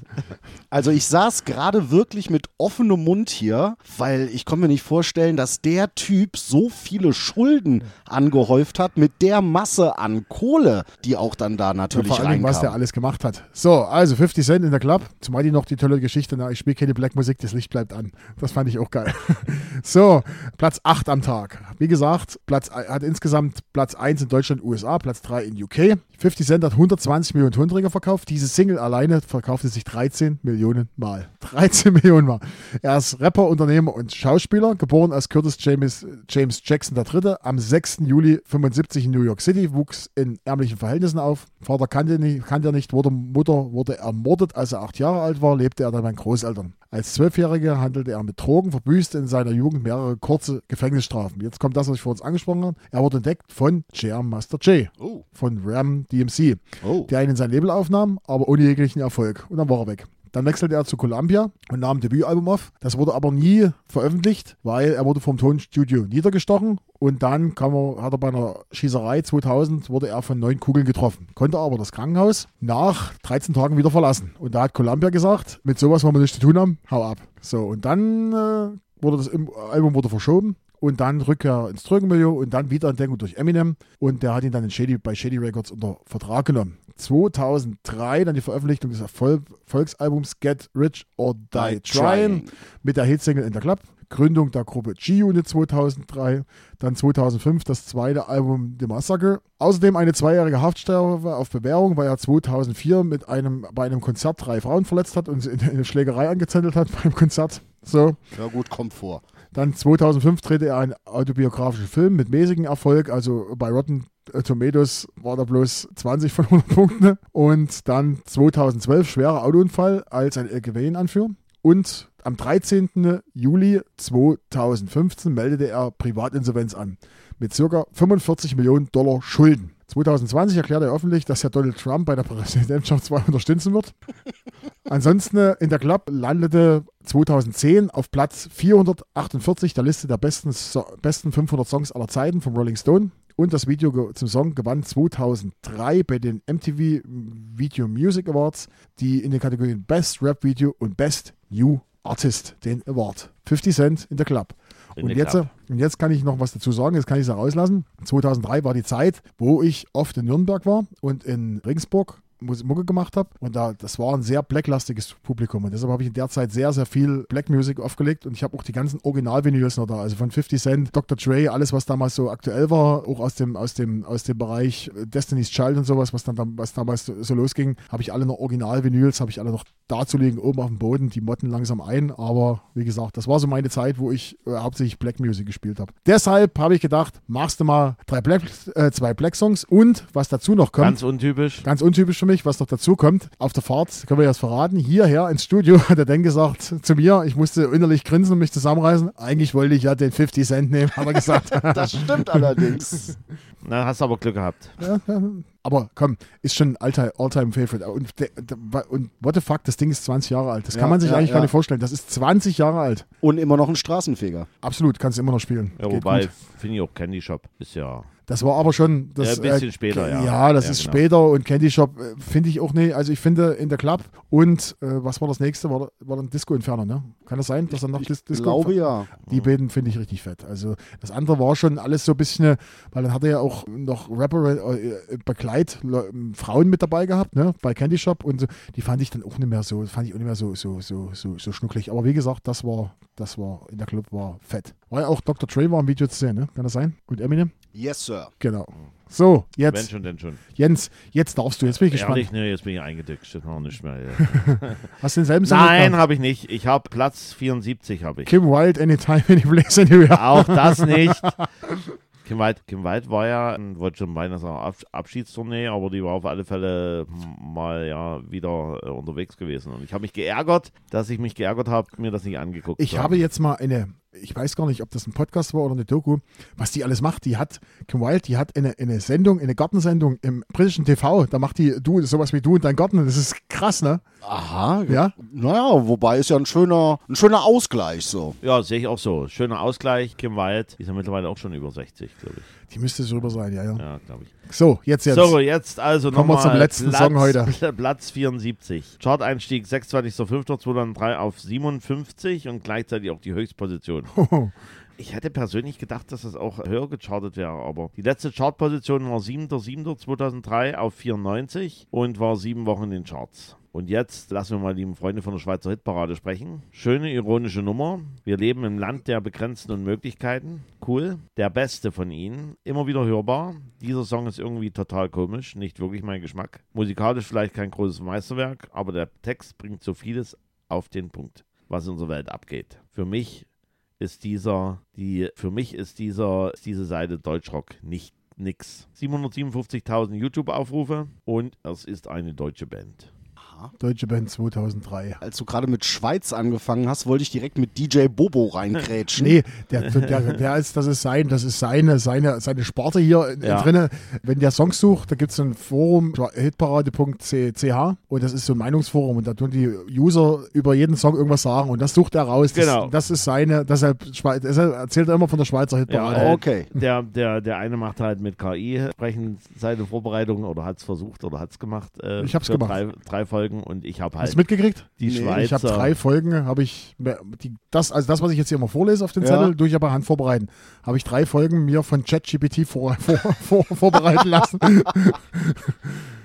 Also ich saß gerade wirklich mit offenem Mund hier, weil ich kann mir nicht vorstellen, dass der Typ so viele Schulden angehäuft hat mit der Masse an Kohle, die auch dann da natürlich vor allem, was der reinkam. alles gemacht hat. So, also 50 Cent in der Club. Zumal die noch die tolle Geschichte, na, ich spiele keine Blackmusik, das Licht bleibt an. Das fand ich auch geil. so, Platz 8 am Tag. Wie gesagt, Platz, hat insgesamt Platz 1 in Deutschland, USA, Platz 3 in UK. 50 Cent hat 120 Millionen Tonträger verkauft. Diese Single alleine verkaufte sich 13 Millionen Mal. 13 Millionen Mal. Er ist Rapper, Unternehmer und Schauspieler, geboren als Curtis James, James Jackson III. am 6. Juli 75 in New York City, wuchs in ärmlichen Verhältnissen auf. Vater kannte, nicht, kannte er nicht, wurde, Mutter wurde ermordet, als er acht Jahre alt war, lebte er dann bei Großeltern. Als Zwölfjähriger handelte er mit Drogen, verbüßte in seiner Jugend mehrere kurze Gefängnisstrafen. Jetzt kommt das, was ich vor uns angesprochen habe. Er wurde entdeckt von Jam Master J, Oh. von Ram DMC, Oh. der ihn in sein Label aufnahm, aber ohne jeglichen Erfolg. Und dann war er weg. Dann wechselte er zu Columbia und nahm ein Debütalbum auf. Das wurde aber nie veröffentlicht, weil er wurde vom Tonstudio niedergestochen und dann er, hat er bei einer Schießerei 2000 wurde er von neun Kugeln getroffen. Konnte aber das Krankenhaus nach 13 Tagen wieder verlassen. Und da hat Columbia gesagt, mit sowas wollen wir nichts zu tun haben, hau ab. So, und dann äh, wurde das Album wurde verschoben und dann Rückkehr ins Drogenmilieu und dann Wiederentdeckung durch Eminem und der hat ihn dann Shady, bei Shady Records unter Vertrag genommen. 2003 dann die Veröffentlichung des Erfolg Volksalbums Get Rich or Die, Die Tryin' Tryin'. mit der Hitsingle In der Club. Gründung der Gruppe G-Unit 2003, dann 2005 das zweite Album The Massacre. Außerdem eine zweijährige Haftstrafe auf Bewährung, weil er 2004 mit einem, bei einem Konzert drei Frauen verletzt hat und sie in eine Schlägerei angezündelt hat beim Konzert. So. Ja gut, kommt vor. Dann 2005 drehte er einen autobiografischen Film mit mäßigem Erfolg. Also bei Rotten Tomatoes war da bloß 20 von 100 Punkten. Und dann 2012 schwerer Autounfall als ein LKW-Anführer. Und am 13. Juli 2015 meldete er Privatinsolvenz an mit circa 45 Millionen Dollar Schulden. 2020 erklärte er öffentlich, dass Herr Donald Trump bei der Präsidentschaftswahl unterstützen wird. Ansonsten äh, in der Club landete 2010 auf Platz 448 der Liste der besten, besten 500 Songs aller Zeiten vom Rolling Stone. Und das Video zum Song gewann 2003 bei den MTV Video Music Awards, die in den Kategorien Best Rap Video und Best New Artist den Award. 50 Cent in der Club. In Und jetzt, Club. und jetzt kann ich noch was dazu sagen, jetzt kann ich es herauslassen. 2003 war die Zeit, wo ich oft in Nürnberg war und in Regensburg Mucke gemacht habe. Und da, das war ein sehr blacklastiges Publikum. Und deshalb habe ich in der Zeit sehr, sehr viel Black Music aufgelegt. Und ich habe auch die ganzen Original-Vinyls noch da. Also von 50 Cent, Dr. Dre, alles, was damals so aktuell war, auch aus dem, aus dem, aus dem Bereich äh, Destiny's Child und sowas, was dann was damals so, so losging, habe ich alle noch Original-Vinyls, habe ich alle noch dazulegen, oben auf dem Boden. Die motten langsam ein. Aber wie gesagt, das war so meine Zeit, wo ich äh, hauptsächlich Black Music gespielt habe. Deshalb habe ich gedacht, machst du mal drei Black, äh, zwei Black Songs und was dazu noch kommt. Ganz untypisch. Ganz untypisch für mich, was noch dazu kommt. Auf der Fahrt, können wir jetzt verraten, hierher ins Studio hat er dann gesagt zu mir, ich musste innerlich grinsen und mich zusammenreißen. Eigentlich wollte ich ja den 50 Cent nehmen, hat er gesagt. Das stimmt allerdings. Na, hast aber Glück gehabt. Ja. Aber komm, ist schon ein All-Time-Favorite. Und, und what the fuck, das Ding ist 20 Jahre alt. Das Ja, kann man sich ja, eigentlich ja. gar nicht vorstellen. Das ist 20 Jahre alt. Und immer noch ein Straßenfeger. Absolut, kannst du immer noch spielen. Ja, Geht wobei, finde ich auch Candy Shop ist ja. Das war aber schon. Das, Ja, ein bisschen später, ja. Ja, das Ja, ist genau. später und Candy Shop äh, finde ich auch nicht. Also ich finde in der Club und äh, was war das nächste? War, war dann Disco Inferno, ne? Kann das sein, dass dann noch Dis Ich Disco glaube Inferno- ja. Die beiden finde ich richtig fett. Also das andere war schon alles so ein bisschen, weil dann hat er ja auch noch Rapper, äh, Begleit, Le- Frauen mit dabei gehabt, ne? Bei Candy Shop und so. Die fand ich dann auch nicht mehr so, fand ich auch nicht mehr so, so, so, so, so schnucklig. Aber wie gesagt, das war, das war in der Club war fett. War ja auch Dr. Dre war im Video zu sehen, ne? Kann das sein? Und Eminem? Yes, Sir. Genau. So, Wenn jetzt, schon, denn schon. Jens, jetzt darfst du. Jetzt bin ich gespannt. Ehrlich, ne, jetzt bin ich eingedickt. Steht noch nicht mehr. Ja. Hast du denselben Song Nein, habe ich nicht. Ich habe Platz 74, habe ich. Kim Wilde, Anytime, Anyplace, Anywhere. Auch das nicht. Kim White, Kim White war ja, wollte schon beinahe sagen, Ab Abschiedstournee, aber die war auf alle Fälle mal ja wieder äh, unterwegs gewesen. Und ich habe mich geärgert, dass ich mich geärgert habe, mir das nicht angeguckt Ich habe jetzt mal eine, ich weiß gar nicht, ob das ein Podcast war oder eine Doku, was die alles macht. Die hat, Kim Wilde, die hat eine, eine Sendung, eine Gartensendung im britischen TV. Da macht die du sowas wie du und dein Garten. Das ist krass, ne? Aha. Ja. Naja, wobei ist ja ein schöner, ein schöner Ausgleich so. Ja, sehe ich auch so. Schöner Ausgleich. Kim White ist ja mittlerweile auch schon über 60, glaube ich. Die müsste so rüber sein, ja, ja. Ja, glaube ich. So, jetzt, jetzt. So, jetzt also Kommen wir nochmal zum letzten Platz, Song heute. Platz 74. Chart-Einstieg 26.05.2003 auf 57 und gleichzeitig auch die Höchstposition. Ich hätte persönlich gedacht, dass das auch höher gechartet wäre, aber die letzte Chartposition war 7.07.2003 auf 94 und war sieben Wochen in den Charts. Und jetzt lassen wir mal lieben Freunde von der Schweizer Hitparade sprechen. Schöne ironische Nummer. Wir leben im Land der begrenzten Unmöglichkeiten. Cool. Der beste von ihnen. Immer wieder hörbar. Dieser Song ist irgendwie total komisch. Nicht wirklich mein Geschmack. Musikalisch vielleicht kein großes Meisterwerk, aber der Text bringt so vieles auf den Punkt, was in unserer Welt abgeht. Für mich ist dieser, die, für mich ist dieser, ist diese Seite Deutschrock nicht nix. 757.000 YouTube-Aufrufe und es ist eine deutsche Band. Deutsche Band 2003. Als du gerade mit Schweiz angefangen hast, wollte ich direkt mit DJ Bobo reinkrätschen. Nee, der, der, der ist, das ist sein, das ist seine, seine, seine Sparte hier Ja. drinne. Wenn der Songs sucht, da gibt es ein Forum, hitparade.ch und das ist so ein Meinungsforum und da tun die User über jeden Song irgendwas sagen und das sucht er raus. Das, Genau. das ist seine, deshalb, Schweiz- deshalb erzählt er immer von der Schweizer Hitparade. äh, Okay. Der, der, der eine macht halt mit KI sprechen seine Vorbereitung oder hat es versucht oder hat es gemacht. Äh, Ich hab's für gemacht. Drei, drei Folgen und ich habe Hast halt du mitgekriegt? die Nee, Schweizer. Ich habe drei Folgen, habe ich, die, das, also das, was ich jetzt hier immer vorlese auf den Ja. Zettel, durch aber Hand vorbereiten, habe ich drei Folgen mir von ChatGPT vor, vor, vor, vorbereiten lassen.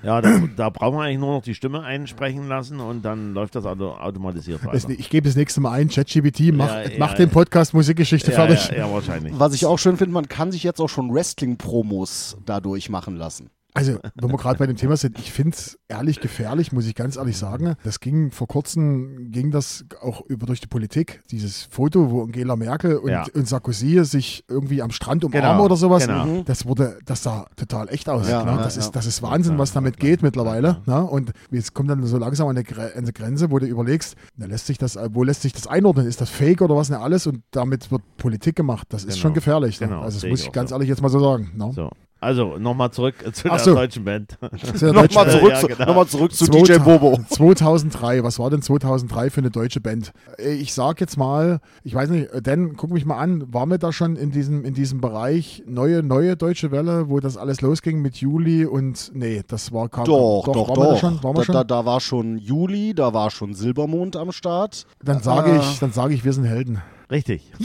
Ja, da, da brauchen wir eigentlich nur noch die Stimme einsprechen lassen und dann läuft das auto, automatisiert weiter. ich gebe das nächste Mal ein, ChatGPT, mach, Ja, mach ja, den ja. Podcast Musikgeschichte ja, fertig. ja, ja, wahrscheinlich. Was ich auch schön finde, man kann sich jetzt auch schon Wrestling-Promos dadurch machen lassen. Also, wenn wir gerade bei dem Thema sind, ich finde es ehrlich gefährlich, muss ich ganz ehrlich sagen. Das ging vor kurzem, ging das auch über durch die Politik. Dieses Foto, wo Angela Merkel und, Ja. und Sarkozy sich irgendwie am Strand umarmen Genau, oder sowas. genau. Das wurde, das sah total echt aus. Ja, ne? das, ja. Ist, das ist Wahnsinn, was damit geht mittlerweile. Ne? Und jetzt kommt dann so langsam an eine, Grenze, wo du überlegst, na, lässt sich das, wo lässt sich das einordnen? Ist das Fake oder was denn alles? Und damit wird Politik gemacht. Das ist Genau. schon gefährlich. Ne? Genau, also das sehe muss ich ganz so. ehrlich jetzt mal so sagen. Ne? So. Also, nochmal zurück zu der so. deutschen Band. Ja Nochmal Deutsch- zurück, ja, zu, genau. nochmal zurück zu 2000 DJ Bobo. 2003, was war denn 2003 für eine deutsche Band? Äh, Ich sag jetzt mal, ich weiß nicht, äh, Dan, guck mich mal an, waren wir da schon in diesem, in diesem Bereich neue, neue deutsche Welle, wo das alles losging mit Juli und nee, das war kam, Doch, doch, waren doch. Wir da schon, waren wir da, schon? Da, da war schon Juli, da war schon Silbermond am Start. dann sage Ah. ich, dann sage ich, wir sind Helden. Richtig.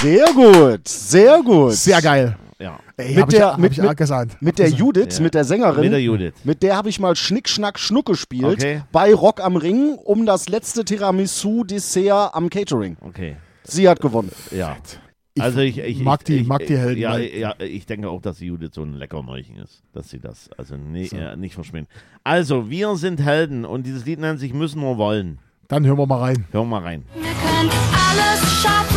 Sehr gut, sehr gut. Sehr geil. Ey, Mit der- ich, mit- ich mit-. Mit der Judith, Ja. mit der Sängerin. Mit der Judith. Mit der habe ich mal Schnick, Schnack, Schnuck gespielt Okay. bei Rock am Ring um das letzte Tiramisu-Dessert am Catering. Okay. Sie hat gewonnen. Ja. Ich also ich, ich mag die- ich, mag die Helden, Ja, ja, ich denke auch, dass die Judith so ein Leckerneuchen ist, dass sie das also nee, äh, nicht verschmähen. Also, wir sind Helden und dieses Lied nennt sich Müssen nur wollen. Dann hören wir mal rein. Hören wir mal rein. Wir können alles schaffen,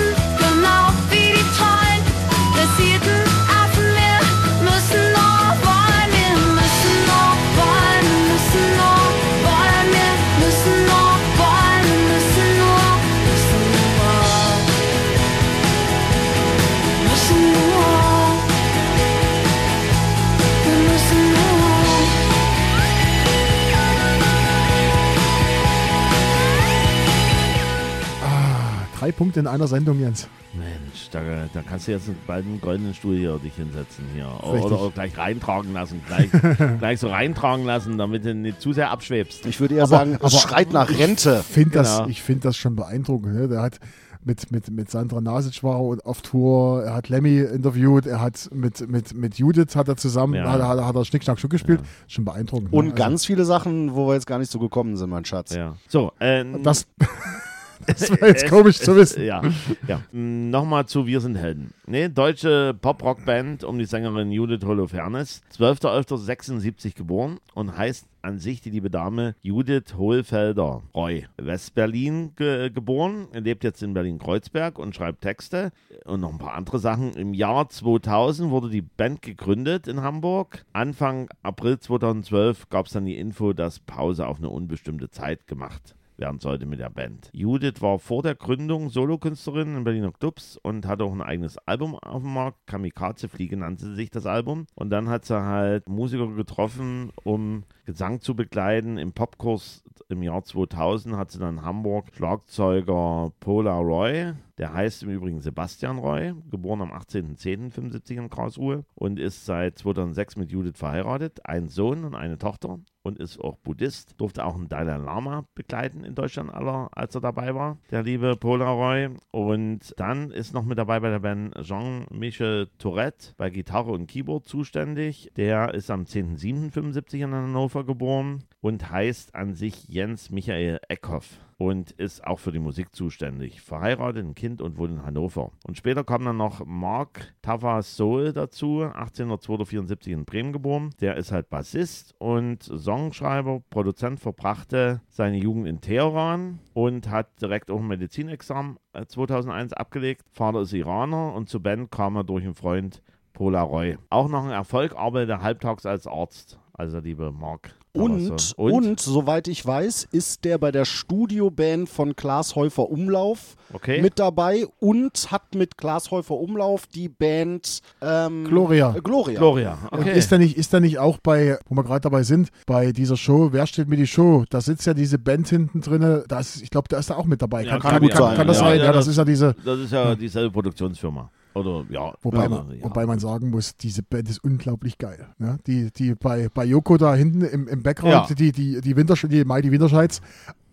Punkte in einer Sendung, Jens. Mensch, da, da kannst du jetzt bald einen goldenen Stuhl hier dich hinsetzen hier. Oder, oder gleich reintragen lassen. Gleich, gleich so reintragen lassen, damit du nicht zu sehr abschwebst. Ich würde eher Aber- sagen, es aber- schreit nach Rente. Find das, Genau. ich finde das schon beeindruckend. Ne? Der hat mit, mit, mit Sandra Nasic war er auf Tour, er hat Lemmy interviewt, er hat mit, mit, mit Judith hat er zusammen, Ja. hat, hat, hat er Schnick, Schnack, Schnuck gespielt. Schon beeindruckend. ne? Und Also, ganz viele Sachen, wo wir jetzt gar nicht so gekommen sind, mein Schatz. Ja. So, äh, Das, Das wäre jetzt komisch zu wissen. Ja, ja. Mm, Nochmal zu Wir sind Helden. Ne, deutsche Pop-Rock-Band um die Sängerin Judith Holofernes. 12.11.76 geboren und heißt an sich die liebe Dame Judith Hohlfelder Roy. West-Berlin ge geboren, lebt jetzt in Berlin-Kreuzberg und schreibt Texte und noch ein paar andere Sachen. Im Jahr 2000 wurde die Band gegründet in Hamburg. Anfang April 2012 gab es dann die Info, dass Pause auf eine unbestimmte Zeit gemacht werden sollte mit der Band. Judith war vor der Gründung Solokünstlerin in Berliner Clubs und hatte auch ein eigenes Album auf dem Markt. Kamikaze Fliege nannte sich das Album. Und dann hat sie halt Musiker getroffen, um Gesang zu begleiten. Im Popkurs im Jahr 2000 hat sie dann Hamburg Schlagzeuger Pola Roy, der heißt im Übrigen Sebastian Roy, geboren am 18.10.75 in Karlsruhe und ist seit 2006 mit Judith verheiratet, ein Sohn und eine Tochter und ist auch Buddhist. Durfte auch einen Dalai Lama begleiten in Deutschland, als er dabei war, der liebe Polaroy. Und dann ist noch mit dabei bei der Band Jean-Michel Tourette bei Gitarre und Keyboard zuständig. Der ist am 10.07.75 in Hannover geboren und heißt an sich Jens Michael Eckhoff und ist auch für die Musik zuständig. Verheiratet, ein Kind und wohnt in Hannover. Und später kam dann noch Mark Tavasol dazu, 1874 in Bremen geboren. Der ist halt Bassist und Songschreiber, Produzent, verbrachte seine Jugend in Teheran und hat direkt auch ein Medizinexamen äh, 2001 abgelegt. Vater ist Iraner und zur Band kam er durch einen Freund Polaroy. Auch noch ein Erfolg, arbeitet halbtags als Arzt. Also liebe Mark. Und, Tavasol. und, soweit ich weiß, ist der bei der Studioband von Klaas Häufer Umlauf Okay. mit dabei und hat mit Klaas Häufer Umlauf die Band ähm, Gloria. äh, Gloria. Gloria. Und Okay. ist da nicht, ist da nicht auch bei, wo wir gerade dabei sind, bei dieser Show, wer steht mir die Show? Da sitzt ja diese Band hinten drin, da ist, ich glaube, da ist er auch mit dabei. Ja, kann, kann kann, gut kann, kann das ja. sein? Ja, Ja, das das- ist ja diese, Das ist ja dieselbe Produktionsfirma. Oder ja. wobei, man, ja. wobei man sagen muss, diese Band ist unglaublich geil. Ne? Die, die bei, bei Yoko da hinten im, im Background, Ja. die, die, die, Winter, die Mighty Winterscheids,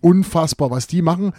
unfassbar, was die machen.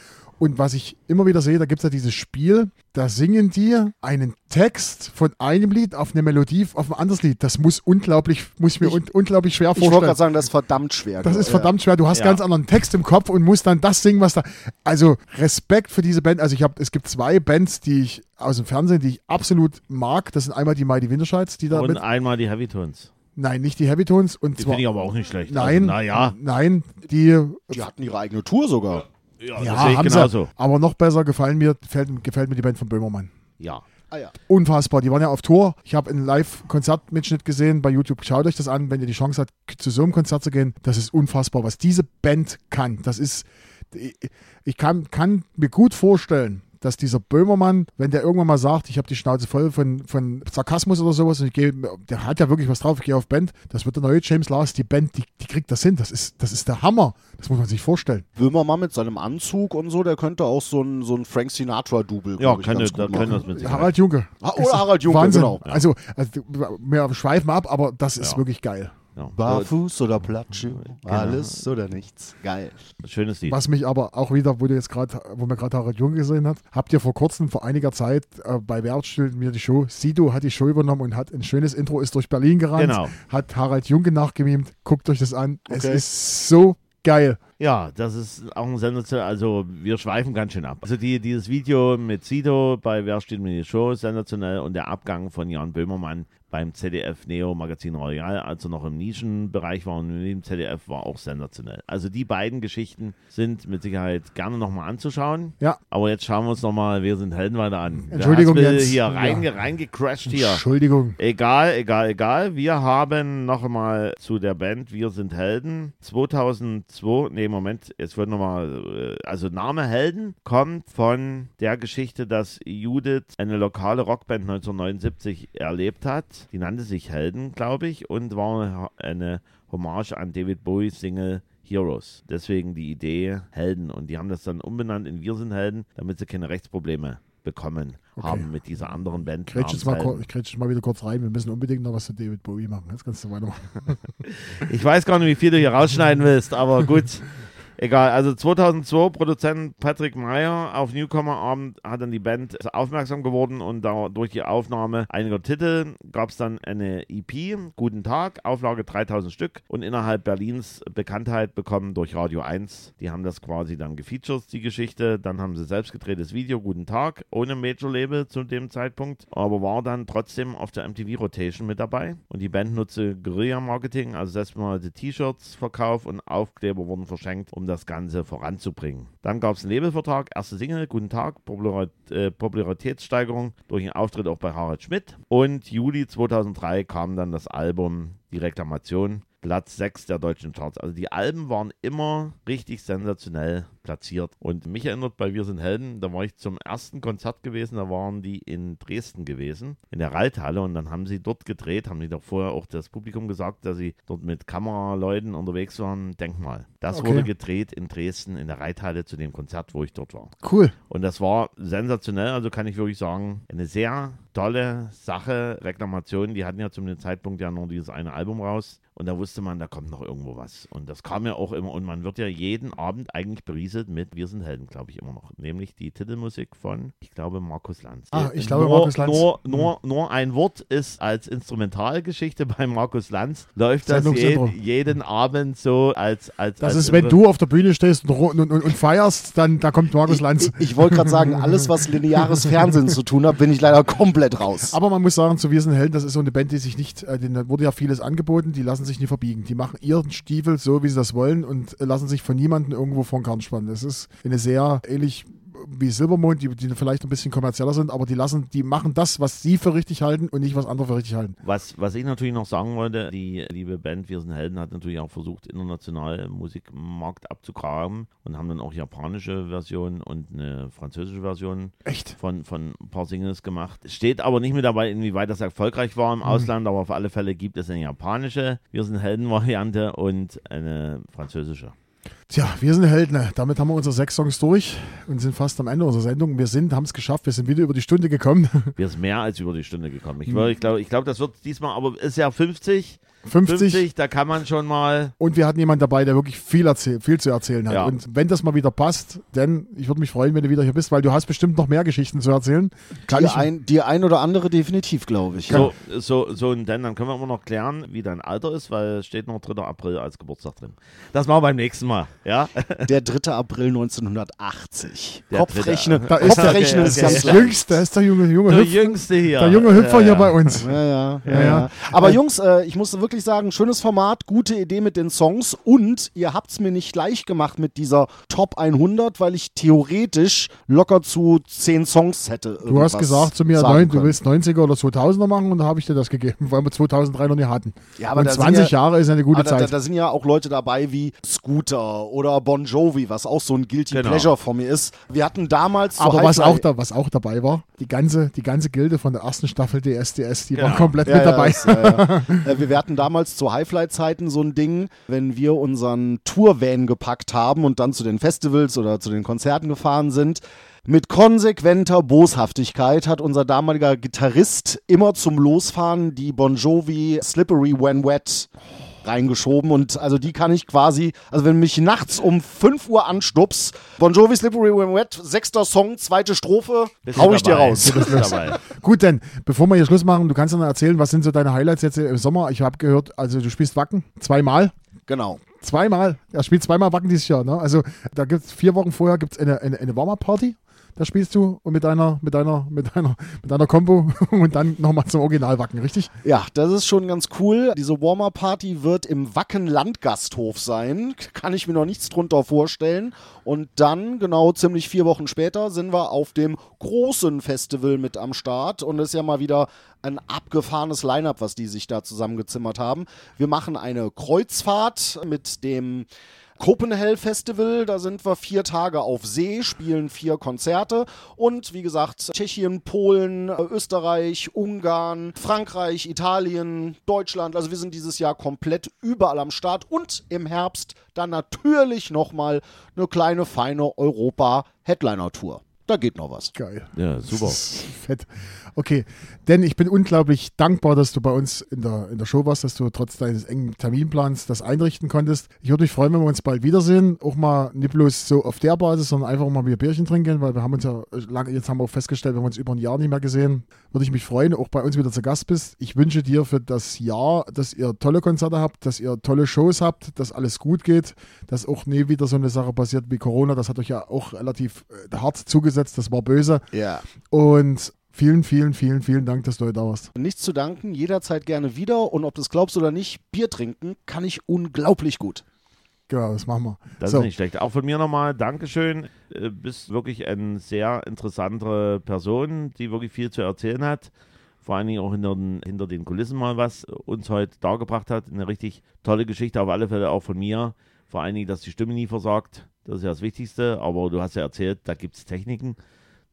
Und was ich immer wieder sehe, da gibt es ja dieses Spiel, da singen die einen Text von einem Lied auf eine Melodie auf ein anderes Lied. Das muss unglaublich, muss ich mir Ich- un unglaublich schwer Ich wollte vorstellen. gerade sagen, das ist verdammt schwer. Das ist Ja. verdammt schwer. Du hast Ja. ganz anderen Text im Kopf und musst dann das singen, was da. Also Respekt für diese Band. Also ich habe, es gibt zwei Bands, die ich aus dem Fernsehen, die ich absolut mag. Das sind einmal die Mighty Winterscheids, die da Und mit. einmal die Heavy Tones. Nein, nicht die Heavy Tones. Und Die finde ich aber auch nicht schlecht. Nein, Also, naja, nein, die. Die hatten ihre eigene Tour sogar. Ja, Ja, sehe ich haben genauso. sie. Aber noch besser gefallen mir, gefällt, gefällt mir die Band von Böhmermann. Ja. Ah ja. Unfassbar. Die waren ja auf Tour. Ich habe einen Live-Konzertmitschnitt gesehen bei YouTube. Schaut euch das an, wenn ihr die Chance habt, zu so einem Konzert zu gehen. Das ist unfassbar, was diese Band kann. Das ist, ich- ich kann, kann mir gut vorstellen, dass dieser Böhmermann, wenn der irgendwann mal sagt, ich habe die Schnauze voll von, von Sarkasmus oder sowas, und ich gehe, der hat ja wirklich was drauf, ich gehe auf Band, das wird der neue James Lars, die Band, die, die kriegt das hin. Das ist, das ist der Hammer. Das muss man sich vorstellen. Böhmermann mit seinem Anzug und so, der könnte auch so ein, so ein Frank Sinatra-Double Ja, ich, ganz gut das mit Sicherheit. Harald Junke. Ah, oder Harald Junke, Wahnsinn. genau. Also, also, wir schweifen ab, aber das ist Ja. wirklich geil. Ja. Barfuß oder Plattschuh, Genau. alles oder nichts. Geil. Schönes Lied. Was mich aber auch wieder, wo du jetzt gerade, wo man gerade Harald Junke gesehen hat, habt ihr vor kurzem, vor einiger Zeit äh, bei Wertstill mir die Show, Sido hat die Show übernommen und hat ein schönes Intro, ist durch Berlin gerannt, Genau. hat Harald Junke nachgemimt. Guckt euch das an. Es Okay. ist so geil. Ja, das ist auch ein sensationell, also wir schweifen ganz schön ab. Also die, dieses Video mit Sido bei Wer steht mir die Show, sensationell und der Abgang von Jan Böhmermann beim ZDF Neo Magazin Royal, als er noch im Nischenbereich war und im ZDF war auch sensationell. Also die beiden Geschichten sind mit Sicherheit gerne nochmal anzuschauen. Ja. Aber jetzt schauen wir uns nochmal Wir sind Helden weiter an. Entschuldigung, Jens. hier Ja. reinge, reingecrashed hier. Entschuldigung. Egal, egal, egal. Wir haben noch einmal zu der Band Wir sind Helden. 2002, nee, Moment, jetzt wird nochmal, also Name Helden kommt von der Geschichte, dass Judith eine lokale Rockband 1979 erlebt hat. Die nannte sich Helden, glaube ich, und war eine Hommage an David Bowies Single Heroes. Deswegen die Idee Helden. Und die haben das dann umbenannt in Wir sind Helden, damit sie keine Rechtsprobleme bekommen Okay. haben mit dieser anderen Band. Ich grätsch jetzt mal wieder kurz rein. Wir müssen unbedingt noch was zu David Bowie machen. Jetzt kannst du weitermachen. Ich weiß gar nicht, wie viel du hier rausschneiden willst, aber gut. Egal, also 2002 Produzent Patrick Meyer auf Newcomer Abend hat dann die Band aufmerksam geworden und da durch die Aufnahme einiger Titel gab es dann eine EP, Guten Tag, Auflage 3000 Stück und innerhalb Berlins Bekanntheit bekommen durch Radio 1. Die haben das quasi dann gefeatured, die Geschichte. Dann haben sie selbst gedrehtes Video, Guten Tag, ohne Major-Label zu dem Zeitpunkt, aber war dann trotzdem auf der MTV Rotation mit dabei. Und die Band nutzte Guerilla-Marketing, also selbstbemalte T-Shirts, Verkauf und Aufkleber wurden verschenkt, um das Ganze voranzubringen. Dann gab es einen Labelvertrag, erste Single, Guten Tag, äh, Popularitätssteigerung durch einen Auftritt auch bei Harald Schmidt. Und Juli 2003 kam dann das Album Die Reklamation. Platz 6 der deutschen Charts. Also die Alben waren immer richtig sensationell platziert. Und mich erinnert bei Wir sind Helden, da war ich zum ersten Konzert gewesen, da waren die in Dresden gewesen, in der Reithalle und dann haben sie dort gedreht, haben die doch vorher auch das Publikum gesagt, dass sie dort mit Kameraleuten unterwegs waren. Denk mal, das Okay. wurde gedreht in Dresden in der Reithalle zu dem Konzert, wo ich dort war. Cool. Und das war sensationell, also kann ich wirklich sagen, eine sehr tolle Sache. Reklamation, die hatten ja zum Zeitpunkt ja nur dieses eine Album raus. Und da wusste man, da kommt noch irgendwo was. Und das kam ja auch immer. Und man wird ja jeden Abend eigentlich berieselt mit Wir sind Helden, glaube ich, immer noch. Nämlich die Titelmusik von, ich glaube, Markus Lanz. Ah, ich glaube, nur, Markus Lanz. Nur, nur, nur ein Wort ist als Instrumentalgeschichte bei Markus Lanz. Läuft das je, jeden Abend so als. als Das als ist, wenn du auf der Bühne stehst und, und, und, und feierst, dann da kommt Markus Lanz. Ich, ich wollte gerade sagen, alles, was lineares Fernsehen zu tun hat, bin ich leider komplett raus. Aber man muss sagen, zu Wir sind Helden, das ist so eine Band, die sich nicht, äh, denen wurde ja vieles angeboten, die lassen sich nie verbiegen. Die machen ihren Stiefel so, wie sie das wollen und äh, lassen sich von niemandem irgendwo vor den Karren spannen. Das ist eine sehr ähnlich wie Silbermond, die, die vielleicht ein bisschen kommerzieller sind, aber die lassen, die machen das, was sie für richtig halten und nicht was andere für richtig halten. Was, was ich natürlich noch sagen wollte, die liebe Band Wir sind Helden hat natürlich auch versucht, international Musikmarkt abzugraben und haben dann auch japanische Versionen und eine französische Version Echt? von, von ein paar Singles gemacht. Steht aber nicht mit dabei, inwieweit das erfolgreich war im Mhm. Ausland, aber auf alle Fälle gibt es eine japanische Wir sind Helden-Variante und eine französische. Tja, wir sind Helden. Damit haben wir unsere sechs Songs durch und sind fast am Ende unserer Sendung. Wir sind, haben es geschafft, wir sind wieder über die Stunde gekommen. Wir sind mehr als über die Stunde gekommen. Ich, ich glaube, ich glaub, das wird diesmal, aber ist ja 50. 50. 50, da kann man schon mal Und wir hatten jemanden dabei, der wirklich viel, erzähl viel zu erzählen hat. Ja. Und wenn das mal wieder passt, denn ich würde mich freuen, wenn du wieder hier bist, weil du hast bestimmt noch mehr Geschichten zu erzählen. Kann Die ich, ein, die ein oder andere definitiv, glaube ich. So, so, so und dann, dann können wir immer noch klären, wie dein Alter ist, weil es steht noch 3. April als Geburtstag drin. Das machen wir beim nächsten Mal, ja? Der 3. April 1980. Der Kopfrechnen, Da ist der- okay, ist okay. ganz das leicht. Jüngste, das ist der junge, junge, Der Hüpf, Jüngste hier. der junge Hüpfer ja, hier ja. bei uns. Ja, ja, ja, Ja, ja. ja. Aber Jungs, äh, ich musste wirklich sagen, schönes Format, gute Idee mit den Songs und ihr habt es mir nicht leicht gemacht mit dieser Top 100, weil ich theoretisch locker zu 10 Songs hätte. Du hast gesagt zu mir, neun, du willst 90er oder 2000er machen und da habe ich dir das gegeben, weil wir 2003 noch nie hatten. Ja, aber und da sind 20 ja- Jahre ist eine gute Aber da, da, Zeit. da sind ja auch Leute dabei wie Scooter oder Bon Jovi, was auch so ein Guilty Genau. Pleasure von mir ist. Wir hatten damals aber was auch, da, was auch dabei war, die ganze, die ganze Gilde von der ersten Staffel DSDS, die war Genau. komplett Ja, mit ja, dabei. das, ja, ja. Äh, wir hatten damals zu Highfly-Zeiten so ein Ding, wenn wir unseren Tour-Van gepackt haben und dann zu den Festivals oder zu den Konzerten gefahren sind. Mit konsequenter Boshaftigkeit hat unser damaliger Gitarrist immer zum Losfahren die Bon Jovi Slippery When Wet reingeschoben und also die kann ich quasi, also wenn du mich nachts um 5 Uhr anstups, Bon Jovi Slippery When Wet, sechster Song, zweite Strophe, Bist hau ich dir dabei? raus. Du dabei? Gut, denn bevor wir hier Schluss machen, du kannst dann erzählen, was sind so deine Highlights jetzt im Sommer? Ich habe gehört, also du spielst Wacken zweimal. Genau. Zweimal. Er spielt zweimal Wacken dieses Jahr. Ne? Also da gibt es vier Wochen vorher gibt's eine, eine, eine Warm-Up-Party. Da spielst du und mit deiner, mit deiner, mit deiner, mit deiner Combo und dann nochmal zum Original Wacken, richtig? Ja, das ist schon ganz cool. Diese Warmer-Party wird im Wacken Landgasthof sein. Kann ich mir noch nichts drunter vorstellen. Und dann, genau ziemlich vier Wochen später, sind wir auf dem großen Festival mit am Start. Und es ist ja mal wieder ein abgefahrenes Line-Up, was die sich da zusammengezimmert haben. Wir machen eine Kreuzfahrt mit dem Copenhagen Festival, da sind wir vier Tage auf See, spielen vier Konzerte und wie gesagt Tschechien, Polen, Österreich, Ungarn, Frankreich, Italien, Deutschland. Also wir sind dieses Jahr komplett überall am Start und im Herbst dann natürlich nochmal eine kleine feine Europa Headliner Tour. da geht noch was. Geil. Ja, super. Fett. Okay, denn ich bin unglaublich dankbar, dass du bei uns in der, in der Show warst, dass du trotz deines engen Terminplans das einrichten konntest. Ich würde mich freuen, wenn wir uns bald wiedersehen. Auch mal nicht bloß so auf der Basis, sondern einfach mal wieder Bierchen trinken, weil wir haben uns ja lange, jetzt haben wir auch festgestellt, wir haben uns über ein Jahr nicht mehr gesehen. Würde ich mich freuen, auch bei uns wieder zu Gast bist. Ich wünsche dir für das Jahr, dass ihr tolle Konzerte habt, dass ihr tolle Shows habt, dass alles gut geht, dass auch nie wieder so eine Sache passiert wie Corona. Das hat euch ja auch relativ äh, hart zugesetzt, das war böse. Ja. Und vielen, vielen, vielen, vielen Dank, dass du heute da warst. Nichts zu danken, jederzeit gerne wieder. Und ob du es glaubst oder nicht, Bier trinken kann ich unglaublich gut. Genau, das machen wir. Das so, ist nicht schlecht. Auch von mir nochmal Dankeschön. Du bist wirklich eine sehr interessante Person, die wirklich viel zu erzählen hat. Vor allen Dingen auch hinter den, hinter den Kulissen mal was uns heute dargebracht hat. Eine richtig tolle Geschichte, auf alle Fälle auch von mir. Vor allen Dingen, dass die Stimme nie versagt. Das ist ja das Wichtigste. Aber du hast ja erzählt, da gibt es Techniken.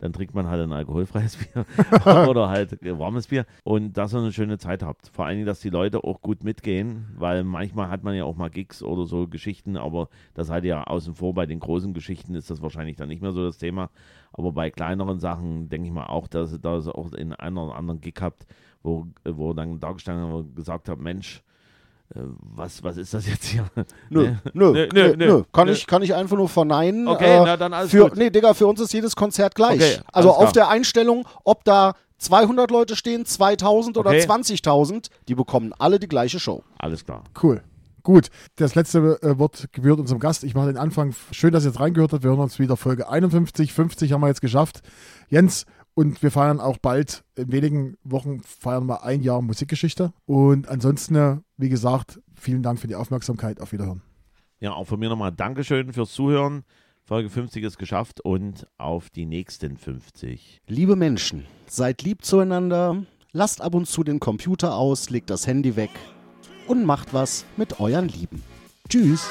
Dann trinkt man halt ein alkoholfreies Bier oder halt warmes Bier. Und dass ihr eine schöne Zeit habt. Vor allen Dingen, dass die Leute auch gut mitgehen, weil manchmal hat man ja auch mal Gigs oder so Geschichten, aber das halt ja außen vor. Bei den großen Geschichten ist das wahrscheinlich dann nicht mehr so das Thema. Aber bei kleineren Sachen denke ich mal auch, dass ihr da auch in einer oder anderen Gig habt, wo, wo dann haben und gesagt habt, Mensch, was, was ist das jetzt hier? Nö, nö, Nö, nö, nö. Kann, Nö. Ich, kann ich einfach nur verneinen. Okay, Äh, na dann alles für, gut. Nee, Digga, für uns ist jedes Konzert gleich. Okay, also auf der Einstellung, ob da 200 Leute stehen, 2000 oder Okay. 20.000, die bekommen alle die gleiche Show. Alles klar. cool. Gut, das letzte äh, Wort gebührt unserem Gast. Ich mache den Anfang. Schön, dass ihr jetzt reingehört habt. Wir hören uns wieder Folge 51, 50 haben wir jetzt geschafft. Jens, und wir feiern auch bald, in wenigen Wochen feiern wir ein Jahr Musikgeschichte. Und ansonsten, wie gesagt, vielen Dank für die Aufmerksamkeit. Auf Wiederhören. Ja, auch von mir nochmal Dankeschön fürs Zuhören. Folge 50 ist geschafft und auf die nächsten 50. Liebe Menschen, seid lieb zueinander, lasst ab und zu den Computer aus, legt das Handy weg und macht was mit euren Lieben. Tschüss.